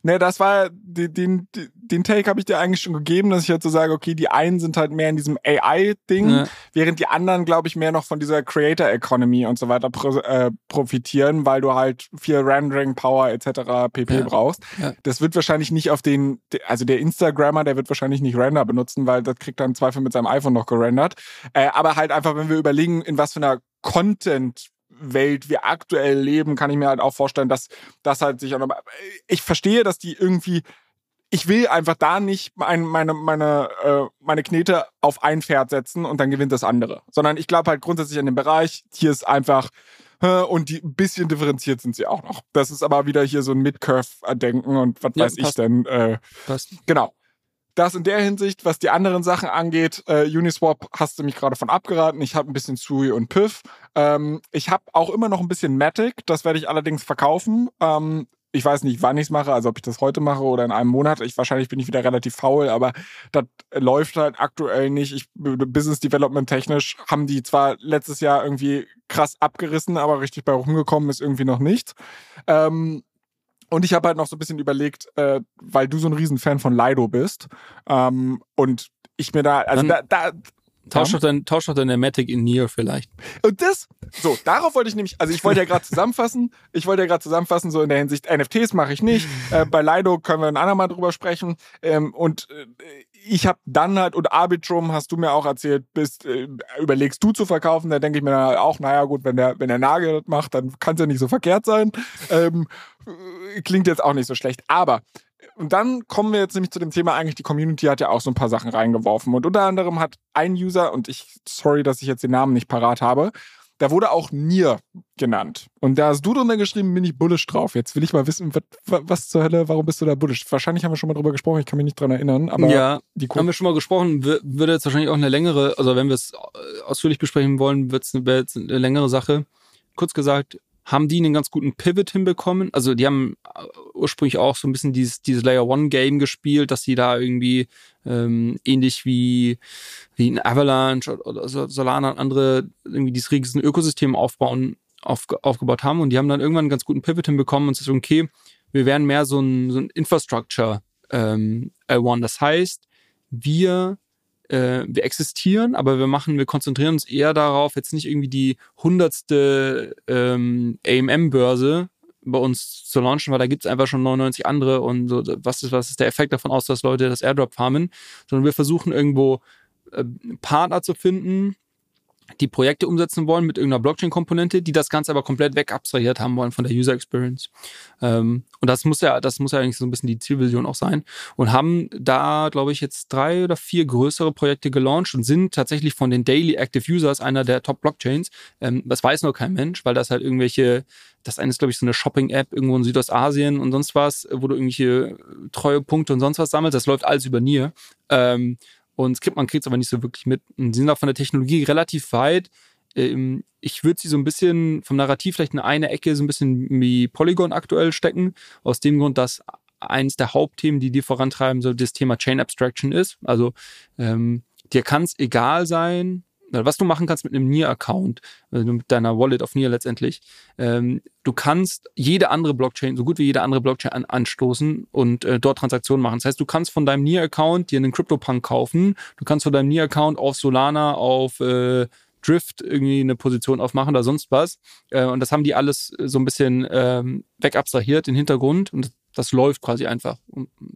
Ne, das war den, den, den Take habe ich dir eigentlich schon gegeben, dass ich halt so sage, okay, die einen sind halt mehr in diesem AI-Ding, ja. während die anderen, glaube ich, mehr noch von dieser Creator Economy und so weiter pro, äh, profitieren, weil du halt viel Rendering Power etc. pp ja. brauchst. Ja. Das wird wahrscheinlich nicht auf den, also der Instagrammer, der wird wahrscheinlich nicht Render benutzen, weil das kriegt dann Zweifel mit seinem iPhone noch gerendert. Äh, aber halt einfach, wenn wir überlegen, in was für einer Content Welt wir aktuell leben, kann ich mir halt auch vorstellen, dass das halt sich auch noch. Ich verstehe, dass die irgendwie. Ich will einfach da nicht mein, meine, meine, äh, meine Knete auf ein Pferd setzen und dann gewinnt das andere. Sondern ich glaube halt grundsätzlich an dem Bereich, hier ist einfach und die ein bisschen differenziert sind sie auch noch. Das ist aber wieder hier so ein Mid-Curve-Denken und was ja, weiß passt. ich denn. Äh, passt. Genau. Das in der Hinsicht, was die anderen Sachen angeht, äh, Uniswap hast du mich gerade von abgeraten. Ich habe ein bisschen Sui und Piff. Ähm, ich habe auch immer noch ein bisschen Matic. Das werde ich allerdings verkaufen. Ähm, ich weiß nicht, wann ich es mache, also ob ich das heute mache oder in einem Monat. Ich wahrscheinlich bin ich wieder relativ faul, aber das läuft halt aktuell nicht. Ich, Business Development technisch haben die zwar letztes Jahr irgendwie krass abgerissen, aber richtig bei rumgekommen ist irgendwie noch nicht. Ähm, und ich habe halt noch so ein bisschen überlegt, äh, weil du so ein Riesenfan von Lido bist ähm, und ich mir da, also da, da, Tausch doch, dein, tausch doch deine Matic in Nier vielleicht. Und das, so, darauf wollte ich nämlich, also ich wollte ja gerade zusammenfassen, ich wollte ja gerade zusammenfassen, so in der Hinsicht, NFTs mache ich nicht, äh, bei Lido können wir ein andermal drüber sprechen ähm, und äh, ich habe dann halt, und Arbitrum hast du mir auch erzählt, bist, äh, überlegst du zu verkaufen, da denke ich mir auch, naja gut, wenn der, wenn der Nagel das macht, dann kann es ja nicht so verkehrt sein. Ähm, äh, klingt jetzt auch nicht so schlecht, aber und dann kommen wir jetzt nämlich zu dem Thema, eigentlich die Community hat ja auch so ein paar Sachen reingeworfen. Und unter anderem hat ein User, und ich, sorry, dass ich jetzt den Namen nicht parat habe, da wurde auch Nier genannt. Und da hast du drunter geschrieben, bin ich bullish drauf. Jetzt will ich mal wissen, was, was zur Hölle, warum bist du da bullish? Wahrscheinlich haben wir schon mal drüber gesprochen, ich kann mich nicht dran erinnern. Aber ja, die haben wir schon mal gesprochen. Würde jetzt wahrscheinlich auch eine längere, also wenn wir es ausführlich besprechen wollen, wird es eine, eine längere Sache. Kurz gesagt, haben die einen ganz guten Pivot hinbekommen. Also die haben ursprünglich auch so ein bisschen dieses, dieses Layer One Game gespielt, dass sie da irgendwie ähm, ähnlich wie, wie ein Avalanche oder Solana und andere irgendwie dieses riesen Ökosystem aufbauen, auf, aufgebaut haben. Und die haben dann irgendwann einen ganz guten Pivot hinbekommen und sagen, okay, wir werden mehr so ein, so ein Infrastructure ähm, L1. Das heißt, wir äh, wir existieren, aber wir machen, wir konzentrieren uns eher darauf, jetzt nicht irgendwie die hundertste ähm, AMM-Börse bei uns zu launchen, weil da gibt es einfach schon 99 andere und so, was ist, was ist der Effekt davon aus, dass Leute das Airdrop farmen, sondern wir versuchen irgendwo äh, Partner zu finden, die Projekte umsetzen wollen mit irgendeiner Blockchain-Komponente, die das Ganze aber komplett wegabstrahiert haben wollen von der User Experience. Ähm, und das muss ja, das muss ja eigentlich so ein bisschen die Zielvision auch sein. Und haben da, glaube ich, jetzt drei oder vier größere Projekte gelauncht und sind tatsächlich von den Daily Active Users einer der Top-Blockchains. Ähm, das weiß nur kein Mensch, weil das halt irgendwelche, das eine ist, glaube ich, so eine Shopping-App irgendwo in Südostasien und sonst was, wo du irgendwelche Treuepunkte und sonst was sammelst. Das läuft alles über Nier. Ähm, und man kriegt es aber nicht so wirklich mit. Und sie sind auch von der Technologie relativ weit. Ähm, ich würde sie so ein bisschen vom Narrativ vielleicht in eine Ecke so ein bisschen wie Polygon aktuell stecken. Aus dem Grund, dass eins der Hauptthemen, die die vorantreiben, so das Thema Chain Abstraction ist. Also ähm, dir kann es egal sein, was du machen kannst mit einem Nier-Account, also mit deiner Wallet auf Nier letztendlich, ähm, du kannst jede andere Blockchain, so gut wie jede andere Blockchain an, anstoßen und äh, dort Transaktionen machen. Das heißt, du kannst von deinem Nier-Account dir einen CryptoPunk kaufen, du kannst von deinem Nier-Account auf Solana, auf äh, Drift irgendwie eine Position aufmachen oder sonst was. Äh, und das haben die alles so ein bisschen ähm, wegabstrahiert, den Hintergrund. Und das, läuft quasi einfach,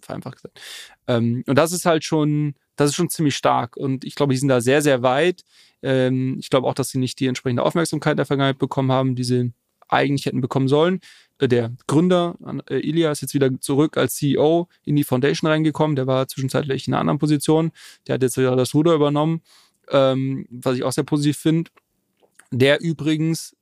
vereinfacht gesagt. Ähm, und das ist halt schon das ist schon ziemlich stark. Und ich glaube, die sind da sehr, sehr weit. Ähm, ich glaube auch, dass sie nicht die entsprechende Aufmerksamkeit der Vergangenheit bekommen haben, die sie eigentlich hätten bekommen sollen. Äh, der Gründer, äh, Ilya, ist jetzt wieder zurück als CEO in die Foundation reingekommen. Der war zwischenzeitlich in einer anderen Position. Der hat jetzt wieder das Ruder übernommen, ähm, was ich auch sehr positiv finde. Der übrigens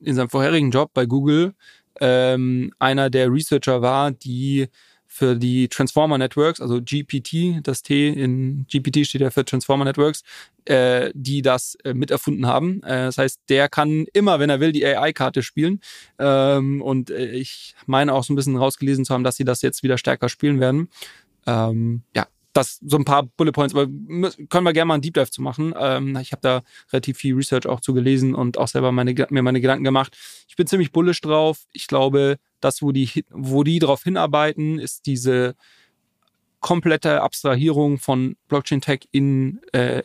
in seinem vorherigen Job bei Google ähm, einer der Researcher war, die für die Transformer Networks, also GPT, das T in GPT steht ja für Transformer Networks, äh, die das äh, miterfunden haben. Äh, das heißt, der kann immer, wenn er will, die AI-Karte spielen. Ähm, und äh, ich meine auch so ein bisschen rausgelesen zu haben, dass sie das jetzt wieder stärker spielen werden. Ähm, ja, das so ein paar Bullet Points, aber können wir gerne mal einen Deep Dive zu machen. Ähm, ich habe da relativ viel Research auch zu gelesen und auch selber meine, mir meine Gedanken gemacht. Ich bin ziemlich bullish drauf. Ich glaube, das, wo die, wo die darauf hinarbeiten, ist diese komplette Abstrahierung von Blockchain Tech in äh,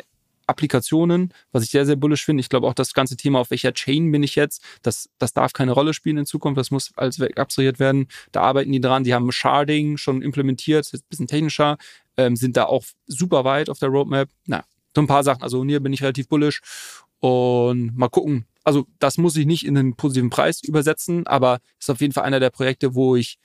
Applikationen, was ich sehr, sehr bullish finde. Ich glaube auch das ganze Thema, auf welcher Chain bin ich jetzt, das, das darf keine Rolle spielen in Zukunft, das muss als abstrahiert werden. Da arbeiten die dran, die haben Sharding schon implementiert, ist jetzt ein bisschen technischer, ähm, sind da auch super weit auf der Roadmap. Na, so ein paar Sachen. Also hier bin ich relativ bullish und mal gucken. also das muss ich nicht in einen positiven Preis übersetzen, aber ist auf jeden Fall einer der Projekte, wo ich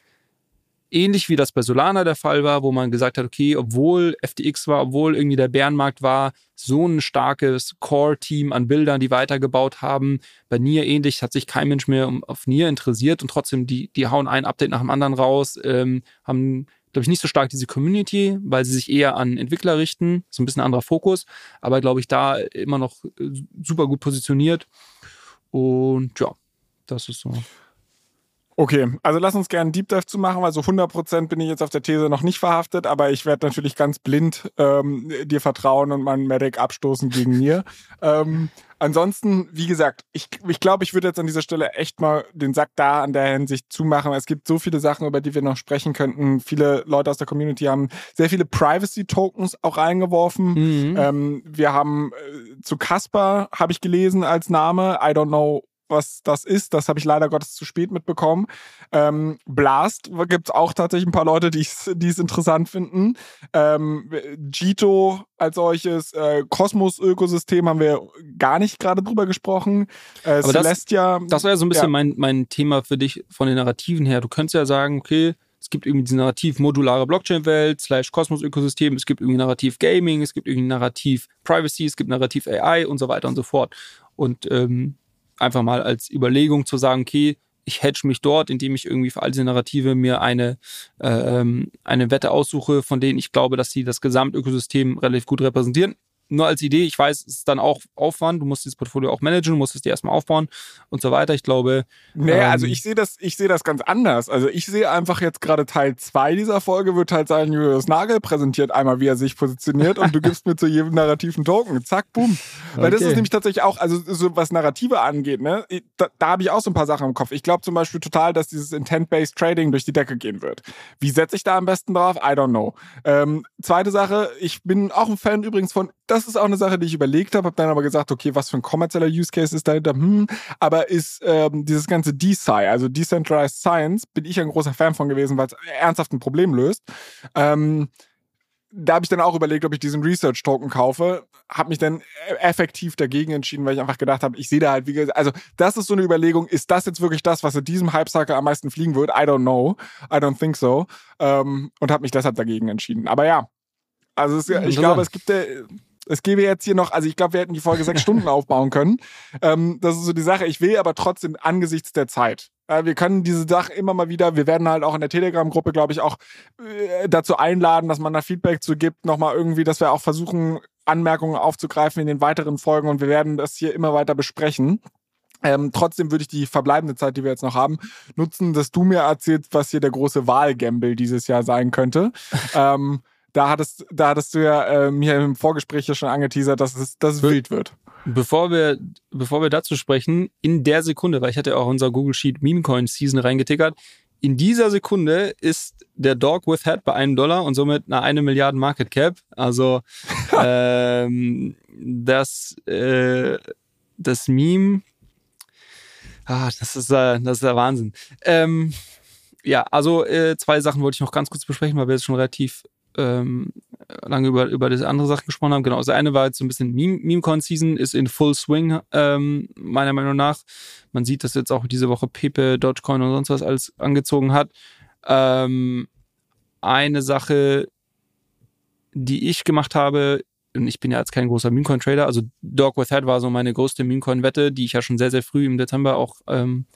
ähnlich wie das bei Solana der Fall war, wo man gesagt hat, okay, obwohl FTX war, obwohl irgendwie der Bärenmarkt war, so ein starkes Core-Team an Bildern, die weitergebaut haben. Bei Nier ähnlich hat sich kein Mensch mehr auf Nier interessiert und trotzdem, die, die hauen ein Update nach dem anderen raus, ähm, haben glaube ich, nicht so stark diese Community, weil sie sich eher an Entwickler richten. So ein bisschen anderer Fokus, aber glaube ich, da immer noch äh, super gut positioniert. Und ja, das ist so. Okay, also lass uns gerne einen Deep Dive zu machen, weil so 100% bin ich jetzt auf der These noch nicht verhaftet, aber ich werde natürlich ganz blind ähm, dir vertrauen und meinen Medic abstoßen gegen mir. ähm, ansonsten, wie gesagt, ich, ich glaube, ich würde jetzt an dieser Stelle echt mal den Sack da an der Hinsicht zumachen. Es gibt so viele Sachen, über die wir noch sprechen könnten. Viele Leute aus der Community haben sehr viele Privacy-Tokens auch eingeworfen. Mhm. Ähm, wir haben äh, zu Casper, habe ich gelesen als Name. I don't know was das ist. Das habe ich leider Gottes zu spät mitbekommen. Ähm, Blast gibt es auch tatsächlich ein paar Leute, die es interessant finden. Ähm, Jito als solches, äh, Kosmos-Ökosystem haben wir gar nicht gerade drüber gesprochen. Äh, Aber Celestia. Das, das war ja so ein bisschen ja. mein, mein Thema für dich von den Narrativen her. Du könntest ja sagen, okay, es gibt irgendwie diese Narrativ modulare Blockchain-Welt, slash Kosmos-Ökosystem, es gibt irgendwie Narrativ Gaming, es gibt irgendwie Narrativ Privacy, es gibt Narrativ AI und so weiter und so fort. Und ähm, einfach mal als Überlegung zu sagen, okay, ich hedge mich dort, indem ich irgendwie für all diese Narrative mir eine, ähm, eine Wette aussuche, von denen ich glaube, dass sie das Gesamtökosystem relativ gut repräsentieren nur als Idee, ich weiß, es ist dann auch Aufwand, du musst dieses Portfolio auch managen, du musst es dir erstmal aufbauen und so weiter. Ich glaube. Naja, ähm, also ich sehe das, ich sehe das ganz anders. Also ich sehe einfach jetzt gerade Teil 2 dieser Folge wird halt sein, Julius Nagel präsentiert einmal, wie er sich positioniert und du gibst mir zu jedem narrativen Token. Zack, boom. Weil das ist nämlich tatsächlich auch, also so was Narrative angeht, ne, da, da habe ich auch so ein paar Sachen im Kopf. Ich glaube zum Beispiel total, dass dieses Intent-Based Trading durch die Decke gehen wird. Wie setze ich da am besten drauf? I don't know. Ähm, zweite Sache, ich bin auch ein Fan übrigens von das ist auch eine Sache, die ich überlegt habe, habe dann aber gesagt, okay, was für ein kommerzieller Use Case ist dahinter? Hm, aber ist ähm, dieses ganze DeSci, also Decentralized Science, bin ich ein großer Fan von gewesen, weil es ernsthaft ein Problem löst. Ähm, da habe ich dann auch überlegt, ob ich diesen Research Token kaufe, habe mich dann effektiv dagegen entschieden, weil ich einfach gedacht habe, ich sehe da halt, wie gesagt, also das ist so eine Überlegung, ist das jetzt wirklich das, was in diesem Hype-Cycle am meisten fliegen wird? I don't know, I don't think so ähm, und habe mich deshalb dagegen entschieden. Aber ja, also es, ich glaube, es gibt ja es gäbe jetzt hier noch, also ich glaube, wir hätten die Folge sechs Stunden aufbauen können. Ähm, das ist so die Sache. Ich will aber trotzdem angesichts der Zeit. Äh, wir können diese Sache immer mal wieder, wir werden halt auch in der Telegram-Gruppe, glaube ich, auch äh, dazu einladen, dass man da Feedback zu gibt, nochmal irgendwie, dass wir auch versuchen, Anmerkungen aufzugreifen in den weiteren Folgen und wir werden das hier immer weiter besprechen. Ähm, trotzdem würde ich die verbleibende Zeit, die wir jetzt noch haben, nutzen, dass du mir erzählst, was hier der große Wahlgamble dieses Jahr sein könnte. ähm, da hattest, da hattest du ja äh, mir im Vorgespräch ja schon angeteasert, dass es, dass es wild wird. Bevor wir, bevor wir dazu sprechen, in der Sekunde, weil ich hatte ja auch unser Google Sheet Meme Coin Season reingetickert, in dieser Sekunde ist der Dog with Head bei einem Dollar und somit eine eine Milliarde Market Cap. Also ähm, das, äh, das Meme, ah, das ist, äh, das ist der Wahnsinn. Ähm, ja, also äh, zwei Sachen wollte ich noch ganz kurz besprechen, weil wir jetzt schon relativ ähm, lange über, über diese andere Sachen gesprochen haben. Genau, das eine war jetzt so ein bisschen Meme-Con-Season, ist in Full Swing, ähm, meiner Meinung nach. Man sieht, dass jetzt auch diese Woche Pepe, Dogecoin und sonst was alles angezogen hat. Ähm, eine Sache, die ich gemacht habe, und ich bin ja jetzt kein großer Memecoin-Trader, also Dog with Head war so meine größte Memecoin-Wette, die ich ja schon sehr, sehr früh im Dezember auch ähm,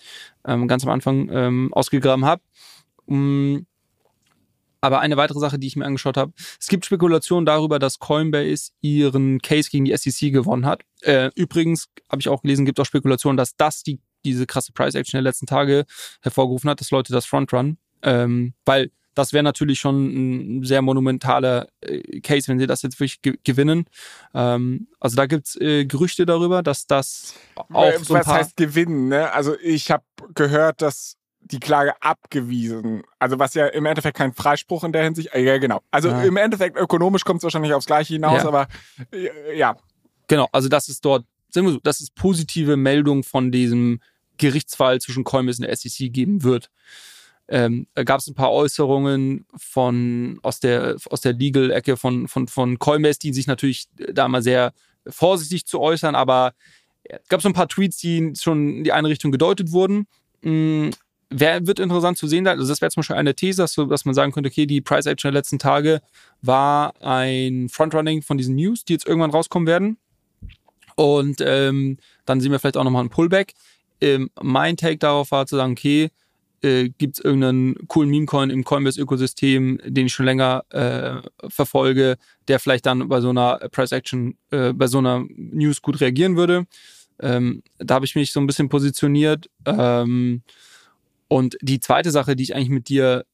ähm, ganz am Anfang ähm, ausgegraben habe. Um, aber eine weitere Sache, die ich mir angeschaut habe, es gibt Spekulationen darüber, dass Coinbase ihren Case gegen die SEC gewonnen hat. Äh, übrigens habe ich auch gelesen, gibt auch Spekulationen, dass das die, diese krasse Price Action der letzten Tage hervorgerufen hat, dass Leute das Frontrun. Ähm, weil das wäre natürlich schon ein sehr monumentaler äh, Case, wenn sie das jetzt wirklich ge gewinnen. Ähm, also da gibt's äh, Gerüchte darüber, dass das auch so ein Was heißt gewinnen? Ne? Also ich habe gehört, dass die Klage abgewiesen. Also was ja im Endeffekt kein Freispruch in der Hinsicht. Äh, ja, genau. Also ja. im Endeffekt ökonomisch kommt es wahrscheinlich aufs Gleiche hinaus, ja. aber äh, ja. Genau, also das ist dort, sagen wir so, das ist positive Meldung von diesem Gerichtsfall zwischen Coinbase und der SEC geben wird. Ähm, da gab es ein paar Äußerungen von aus der aus der Legal-Ecke von, von, von Coinbase, die sich natürlich da mal sehr vorsichtig zu äußern, aber es gab so ein paar Tweets, die schon in die eine Richtung gedeutet wurden. Wer wird interessant zu sehen Also das wäre zum Beispiel eine These, dass, dass man sagen könnte, okay, die Price Action der letzten Tage war ein Frontrunning von diesen News, die jetzt irgendwann rauskommen werden. Und ähm, dann sehen wir vielleicht auch nochmal einen Pullback. Ähm, mein Take darauf war zu sagen, okay, äh, gibt es irgendeinen coolen Meme-Coin im Coinbase-Ökosystem, den ich schon länger äh, verfolge, der vielleicht dann bei so einer Price-Action, äh, bei so einer News gut reagieren würde. Ähm, da habe ich mich so ein bisschen positioniert. Ähm, und die zweite Sache, die ich eigentlich mit dir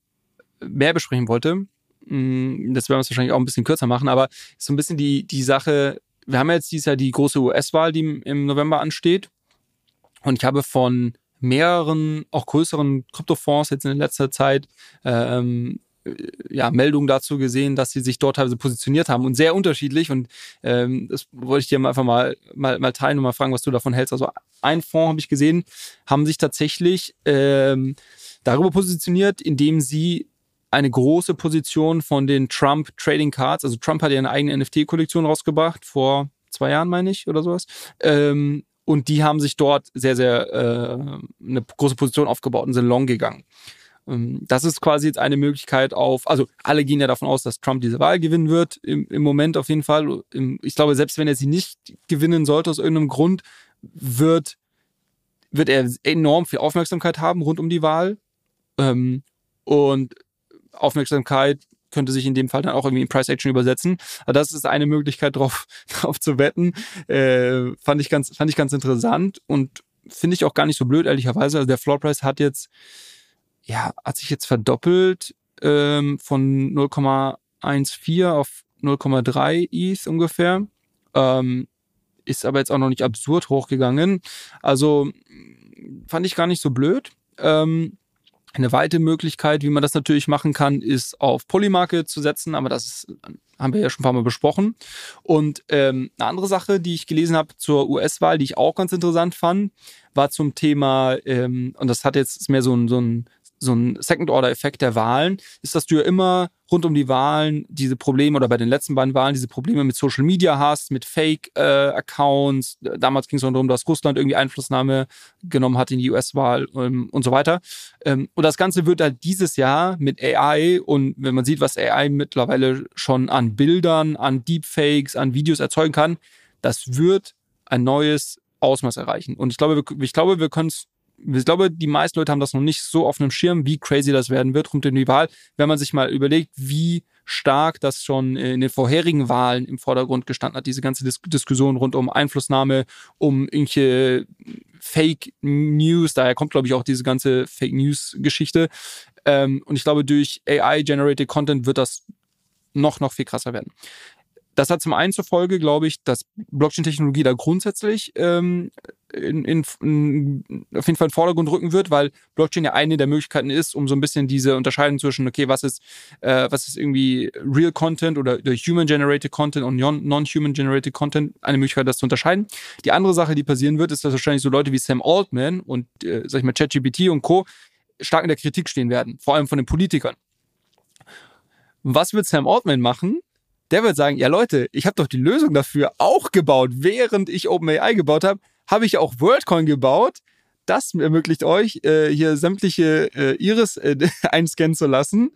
mehr besprechen wollte, mh, hm, das werden wir wahrscheinlich auch ein bisschen kürzer machen, aber ist so ein bisschen die, die Sache, wir haben jetzt dieses Jahr die große US-Wahl, die im November ansteht. Und ich habe von mehreren, auch größeren Kryptofonds jetzt in letzter Zeit ähm, ja, Meldungen dazu gesehen, dass sie sich dort teilweise positioniert haben und sehr unterschiedlich. Und ähm, das wollte ich dir einfach mal, mal, mal teilen und mal fragen, was du davon hältst. Also ein Fonds habe ich gesehen, haben sich tatsächlich ähm, darüber positioniert, indem sie eine große Position von den Trump Trading Cards, also Trump hat ja eine eigene NFT-Kollektion rausgebracht, vor zwei Jahren, meine ich, oder sowas. Ähm, und die haben sich dort sehr, sehr äh, eine große Position aufgebaut und sind long gegangen. Ähm, das ist quasi jetzt eine Möglichkeit auf, also alle gehen ja davon aus, dass Trump diese Wahl gewinnen wird, im, im Moment auf jeden Fall. Ich glaube, selbst wenn er sie nicht gewinnen sollte aus irgendeinem Grund, wird, wird er enorm viel Aufmerksamkeit haben rund um die Wahl. Ähm, und Aufmerksamkeit könnte sich in dem Fall dann auch irgendwie in Price Action übersetzen. Aber das ist eine Möglichkeit, drauf, drauf zu wetten. Äh, fand ich ganz, fand ich ganz interessant und finde ich auch gar nicht so blöd, ehrlicherweise. Also der Floor Price hat jetzt, ja, hat sich jetzt verdoppelt ähm, von 0,14 auf 0,3 ETH ungefähr. Ähm, ist aber jetzt auch noch nicht absurd hochgegangen. Also fand ich gar nicht so blöd. Ähm, eine weitere Möglichkeit, wie man das natürlich machen kann, ist auf Polymarke zu setzen, aber das ist, haben wir ja schon ein paar Mal besprochen. Und ähm, eine andere Sache, die ich gelesen habe zur US-Wahl, die ich auch ganz interessant fand, war zum Thema, ähm, und das hat jetzt mehr so ein, so ein so ein Second-Order-Effekt der Wahlen, ist, dass du ja immer rund um die Wahlen diese Probleme oder bei den letzten beiden Wahlen diese Probleme mit Social Media hast, mit Fake-Accounts. Äh, Damals ging es darum, dass Russland irgendwie Einflussnahme genommen hat in die US-Wahl ähm, und so weiter. Ähm, und das Ganze wird halt dieses Jahr mit AI und wenn man sieht, was AI mittlerweile schon an Bildern, an Deepfakes, an Videos erzeugen kann, das wird ein neues Ausmaß erreichen. Und ich glaube, wir, ich glaube, wir können es ich glaube, die meisten Leute haben das noch nicht so auf einem Schirm, wie crazy das werden wird rund um die Wahl, wenn man sich mal überlegt, wie stark das schon in den vorherigen Wahlen im Vordergrund gestanden hat, diese ganze Dis Diskussion rund um Einflussnahme, um irgendwelche Fake News, daher kommt, glaube ich, auch diese ganze Fake News-Geschichte. Ähm, und ich glaube, durch AI-generated Content wird das noch, noch viel krasser werden. Das hat zum einen zur Folge, glaube ich, dass Blockchain-Technologie da grundsätzlich ähm, in, in, in, auf jeden Fall in den Vordergrund rücken wird, weil Blockchain ja eine der Möglichkeiten ist, um so ein bisschen diese Unterscheidung zwischen, okay, was ist, äh, was ist irgendwie Real Content oder, Human-Generated Content und Non-Human-Generated Content, eine Möglichkeit, das zu unterscheiden. Die andere Sache, die passieren wird, ist, dass wahrscheinlich so Leute wie Sam Altman und, äh, sag ich mal, ChatGPT und Co. stark in der Kritik stehen werden, vor allem von den Politikern. Was wird Sam Altman machen? Der wird sagen, ja Leute, ich habe doch die Lösung dafür auch gebaut, während ich OpenAI gebaut habe habe ich auch WorldCoin gebaut. Das ermöglicht euch, äh, hier sämtliche äh, Iris äh, einscannen zu lassen.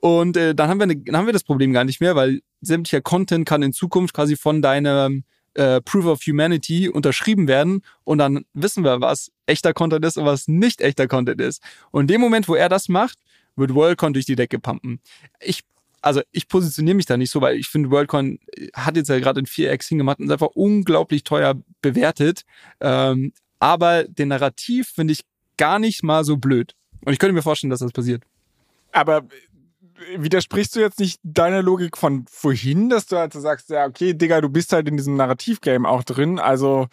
Und äh, dann, haben wir eine, dann haben wir das Problem gar nicht mehr, weil sämtlicher Content kann in Zukunft quasi von deinem äh, Proof of Humanity unterschrieben werden und dann wissen wir, was echter Content ist und was nicht echter Content ist. Und in dem Moment, wo er das macht, wird WorldCoin durch die Decke pumpen. Ich also ich positioniere mich da nicht so, weil ich finde, WorldCoin hat jetzt ja gerade in 4x hingemacht und ist einfach unglaublich teuer bewertet. Ähm, aber den Narrativ finde ich gar nicht mal so blöd. Und ich könnte mir vorstellen, dass das passiert. Aber äh, widersprichst du jetzt nicht deiner Logik von vorhin, dass du halt so sagst, ja, okay, Digga, du bist halt in diesem Narrativgame auch drin, also.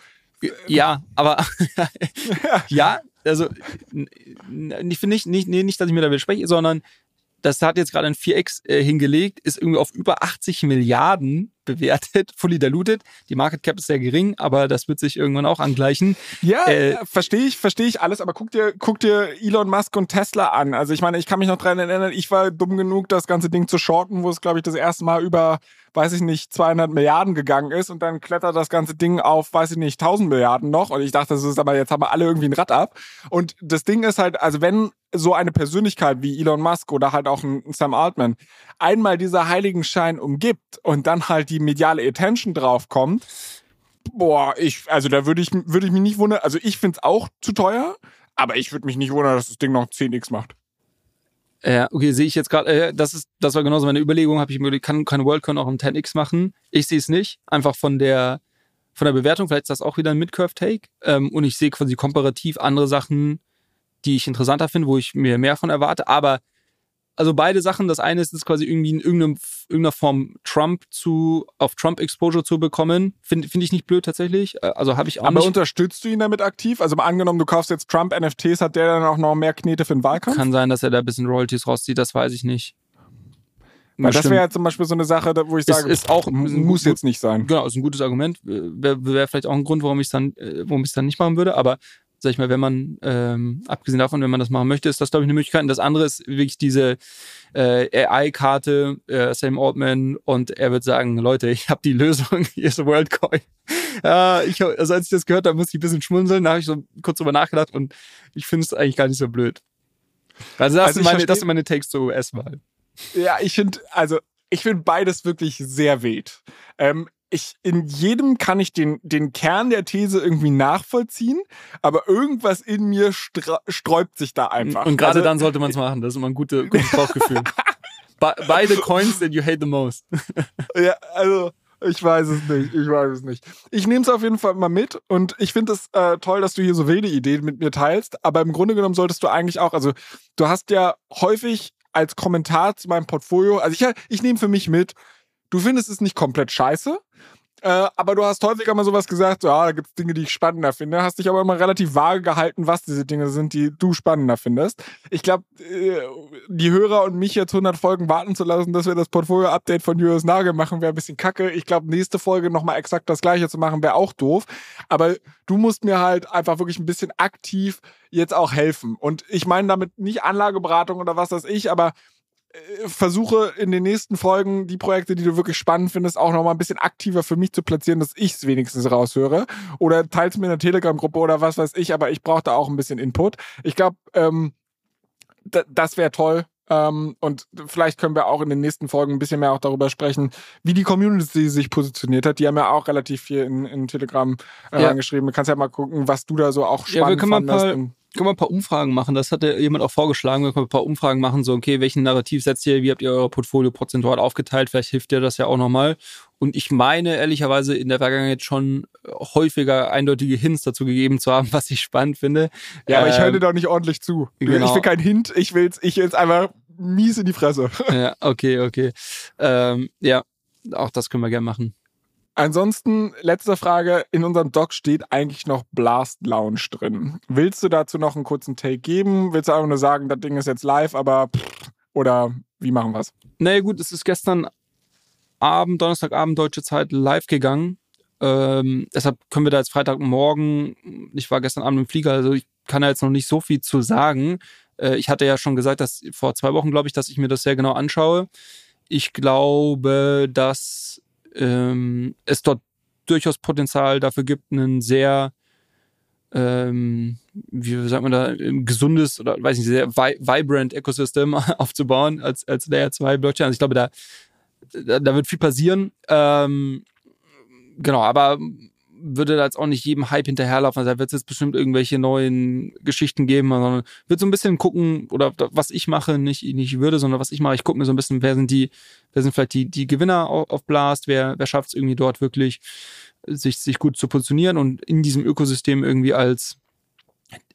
Ja, aber ja, also ich finde nicht, nicht, nicht, dass ich mir da widerspreche, sondern das hat jetzt gerade ein 4x äh, hingelegt, ist irgendwie auf über 80 Milliarden bewertet, fully diluted. Die Market Cap ist sehr gering, aber das wird sich irgendwann auch angleichen. Ja, äh, verstehe ich, verstehe ich alles, aber guck dir, guck dir Elon Musk und Tesla an. Also ich meine, ich kann mich noch dran erinnern, ich war dumm genug, das ganze Ding zu shorten, wo es, glaube ich, das erste Mal über weiß ich nicht, 200 Milliarden gegangen ist und dann klettert das ganze Ding auf, weiß ich nicht, 1000 Milliarden noch. Und ich dachte, das ist aber jetzt haben wir alle irgendwie ein Rad ab. Und das Ding ist halt, also wenn so eine Persönlichkeit wie Elon Musk oder halt auch ein Sam Altman einmal dieser Heiligenschein umgibt und dann halt die mediale Attention draufkommt, boah, ich, also da würde ich, würde ich mich nicht wundern, also ich finde es auch zu teuer, aber ich würde mich nicht wundern, dass das Ding noch 10x macht. Ja, okay, sehe ich jetzt gerade, äh, das ist, das war genauso meine Überlegung, habe ich mir kann, kann Worldcoin auch ein 10x machen? Ich sehe es nicht, einfach von der, von der Bewertung, vielleicht ist das auch wieder ein Mid-Curve-Take ähm, und ich sehe quasi komparativ andere Sachen, die ich interessanter finde, wo ich mir mehr von erwarte, aber also beide Sachen. Das eine ist, ist quasi irgendwie in irgendeiner, Form Trump zu, auf Trump Exposure zu bekommen. Finde find ich nicht blöd tatsächlich. Äh, also habe ich auch Aber nicht. unterstützt du ihn damit aktiv? Also mal angenommen, du kaufst jetzt Trump NFTs, hat der dann auch noch mehr Knete für den Wahlkampf? Kann sein, dass er da ein bisschen Royalties rauszieht, das weiß ich nicht. Weil das wäre ja zum Beispiel so eine Sache, wo ich sage, ist, ist auch, muss jetzt nicht sein. Genau, ist ein gutes Argument. Wäre wär vielleicht auch ein Grund, warum ich es dann, äh, warum ich es dann nicht machen würde. Aber sag ich mal, wenn man, ähm, abgesehen davon, wenn man das machen möchte, ist das, glaube ich, eine Möglichkeit. Und das andere ist wirklich diese äh, AI-Karte, äh, Sam Altman, und er wird sagen, Leute, ich habe die Lösung, hier ist WorldCoin. ja, ich, also als ich das gehört habe, musste ich ein bisschen schmunzeln, da habe ich so kurz drüber nachgedacht und ich finde es eigentlich gar nicht so blöd. Also das, also sind, meine, das sind meine Takes zur US-Wahl. Ja, ich finde, also ich finde beides wirklich sehr wild. Ähm, ich, in jedem kann ich den, den Kern der These irgendwie nachvollziehen, aber irgendwas in mir sträubt sich da einfach. Und gerade also, dann sollte man es machen. Das ist immer ein gute, gutes Bauchgefühl. Beide Coins that you hate the most. ja, also ich weiß es nicht. Ich weiß es nicht. Ich nehme es auf jeden Fall mal mit und ich finde es äh, toll, dass du hier so wilde Ideen mit mir teilst. Aber im Grunde genommen solltest du eigentlich auch, also du hast ja häufig als Kommentar zu meinem Portfolio, also ich, ich nehme für mich mit, du findest es nicht komplett scheiße, äh, aber du hast häufiger mal sowas gesagt, ja, da gibt es Dinge, die ich spannender finde. Hast dich aber immer relativ vage gehalten, was diese Dinge sind, die du spannender findest. Ich glaube, äh, die Hörer und mich jetzt 100 Folgen warten zu lassen, dass wir das Portfolio-Update von Julius Nagel machen, wäre ein bisschen kacke. Ich glaube, nächste Folge nochmal exakt das gleiche zu machen, wäre auch doof. Aber du musst mir halt einfach wirklich ein bisschen aktiv jetzt auch helfen. Und ich meine damit nicht Anlageberatung oder was weiß ich, aber versuche in den nächsten Folgen die Projekte, die du wirklich spannend findest, auch nochmal ein bisschen aktiver für mich zu platzieren, dass ich es wenigstens raushöre. Oder teils mir in der Telegram-Gruppe oder was weiß ich, aber ich brauche da auch ein bisschen Input. Ich glaube, ähm, das wäre toll. Ähm, und vielleicht können wir auch in den nächsten Folgen ein bisschen mehr auch darüber sprechen, wie die Community sich positioniert hat. Die haben ja auch relativ viel in, in Telegram äh, ja. reingeschrieben. Du kannst ja mal gucken, was du da so auch spannend ja, wir können fandest. Mal können wir ein paar Umfragen machen. Das hatte jemand auch vorgeschlagen. Wir können ein paar Umfragen machen. So, okay, welchen Narrativ setzt ihr? Wie habt ihr euer Portfolio prozentual aufgeteilt? Vielleicht hilft dir das ja auch nochmal. Und ich meine, ehrlicherweise, in der Vergangenheit schon häufiger eindeutige Hints dazu gegeben zu haben, was ich spannend finde. Ja, aber ähm, ich höre dir doch nicht ordentlich zu. Genau. Ich will kein Hint. Ich will's, ich will's einfach mies in die Fresse. Ja, okay, okay. Ähm, ja, auch das können wir gerne machen. Ansonsten, letzte Frage. In unserem Doc steht eigentlich noch Blast Lounge drin. Willst du dazu noch einen kurzen Take geben? Willst du einfach nur sagen, das Ding ist jetzt live, aber pff, oder wie machen wir es? Naja, gut, es ist gestern Abend, Donnerstagabend deutsche Zeit live gegangen. Ähm, deshalb können wir da jetzt Freitagmorgen, ich war gestern Abend im Flieger, also ich kann da jetzt noch nicht so viel zu sagen. Äh, ich hatte ja schon gesagt, dass vor zwei Wochen, glaube ich, dass ich mir das sehr genau anschaue. Ich glaube, dass ähm, es dort durchaus Potenzial dafür gibt, einen sehr, ähm, wie sagt man da, gesundes oder weiß nicht, sehr vi vibrant Ecosystem aufzubauen als, als Layer 2 Blockchain. Also ich glaube, da, da, da wird viel passieren. Ähm, genau, aber würde da jetzt auch nicht jedem Hype hinterherlaufen. Also da wird es jetzt bestimmt irgendwelche neuen Geschichten geben, sondern wird so ein bisschen gucken, oder was ich mache, nicht, nicht würde, sondern was ich mache. Ich gucke mir so ein bisschen, wer sind die, wer sind vielleicht die, die Gewinner auf Blast, wer, wer schafft es irgendwie dort wirklich, sich, sich gut zu positionieren und in diesem Ökosystem irgendwie als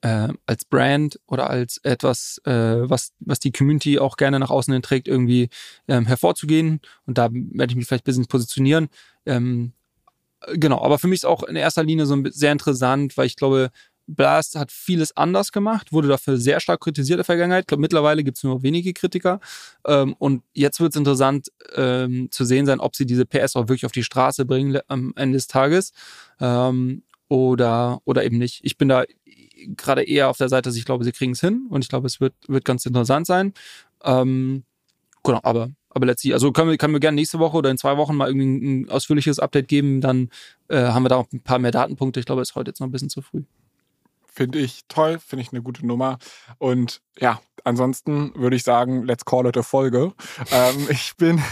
äh, als Brand oder als etwas, äh, was, was die Community auch gerne nach außen hin trägt, irgendwie ähm, hervorzugehen. Und da werde ich mich vielleicht ein bisschen positionieren. Ähm, genau, aber für mich ist auch in erster Linie so sehr interessant, weil ich glaube, Blast hat vieles anders gemacht, wurde dafür sehr stark kritisiert in der Vergangenheit. Ich glaube, mittlerweile gibt es nur wenige Kritiker. Ähm, und jetzt wird es interessant ähm, zu sehen sein, ob sie diese PS auch wirklich auf die Straße bringen am Ende des Tages ähm, oder, oder eben nicht. Ich bin da gerade eher auf der Seite, dass ich glaube, sie kriegen es hin und ich glaube, es wird, wird ganz interessant sein. Ähm, genau, aber aber letztlich, also können wir, können wir gerne nächste Woche oder in zwei Wochen mal irgendwie ein ausführliches Update geben, dann äh, haben wir da auch ein paar mehr Datenpunkte. Ich glaube, es ist heute jetzt noch ein bisschen zu früh. Finde ich toll, finde ich eine gute Nummer. Und ja, ansonsten würde ich sagen, let's call it a Folge. ähm, ich bin,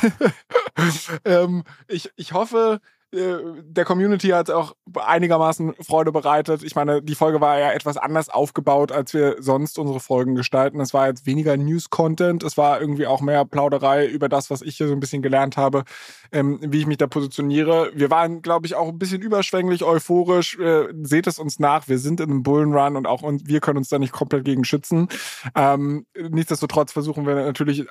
ähm, ich, ich hoffe, der Community hat auch einigermaßen Freude bereitet. Ich meine, die Folge war ja etwas anders aufgebaut, als wir sonst unsere Folgen gestalten. Es war jetzt weniger News-Content, es war irgendwie auch mehr Plauderei über das, was ich hier so ein bisschen gelernt habe, ähm, wie ich mich da positioniere. Wir waren, glaube ich, auch ein bisschen überschwänglich, euphorisch. Äh, seht es uns nach, wir sind in einem Bullenrun und auch wir können uns da nicht komplett gegen schützen. Ähm, nichtsdestotrotz versuchen wir natürlich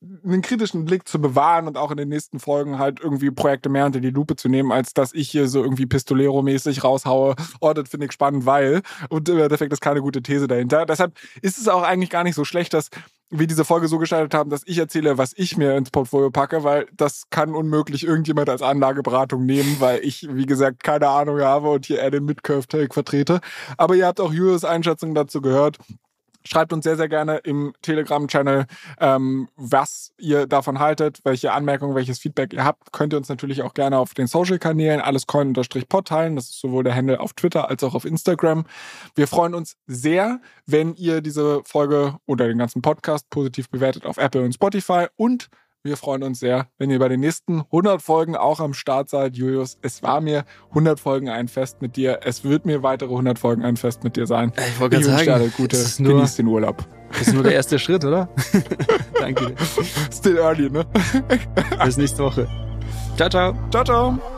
einen kritischen Blick zu bewahren und auch in den nächsten Folgen halt irgendwie Projekte mehr unter die Lupe zu nehmen, als dass ich hier so irgendwie Pistolero-mäßig raushaue. Oh, das finde ich spannend, weil. Und im Endeffekt ist keine gute These dahinter. Deshalb ist es auch eigentlich gar nicht so schlecht, dass wir diese Folge so gestaltet haben, dass ich erzähle, was ich mir ins Portfolio packe, weil das kann unmöglich irgendjemand als Anlageberatung nehmen, weil ich, wie gesagt, keine Ahnung habe und hier eher den Mid-Curve-Take vertrete. Aber ihr habt auch Julius Einschätzung dazu gehört. Schreibt uns sehr, sehr gerne im Telegram-Channel, ähm, was ihr davon haltet, welche Anmerkungen, welches Feedback ihr habt. Könnt ihr uns natürlich auch gerne auf den Social-Kanälen allescoin-pod teilen. Das ist sowohl der Handle auf Twitter als auch auf Instagram. Wir freuen uns sehr, wenn ihr diese Folge oder den ganzen Podcast positiv bewertet auf Apple und Spotify und wir freuen uns sehr, wenn ihr bei den nächsten 100 Folgen auch am Start seid, Julius. Es war mir 100 Folgen ein Fest mit dir. Es wird mir weitere 100 Folgen ein Fest mit dir sein. Ich wollte gerade sagen, alle gute, ist nur, genießt den Urlaub. Das ist nur der erste Schritt, oder? Danke. Still early, ne? Bis nächste Woche. Ciao, ciao. Ciao, ciao.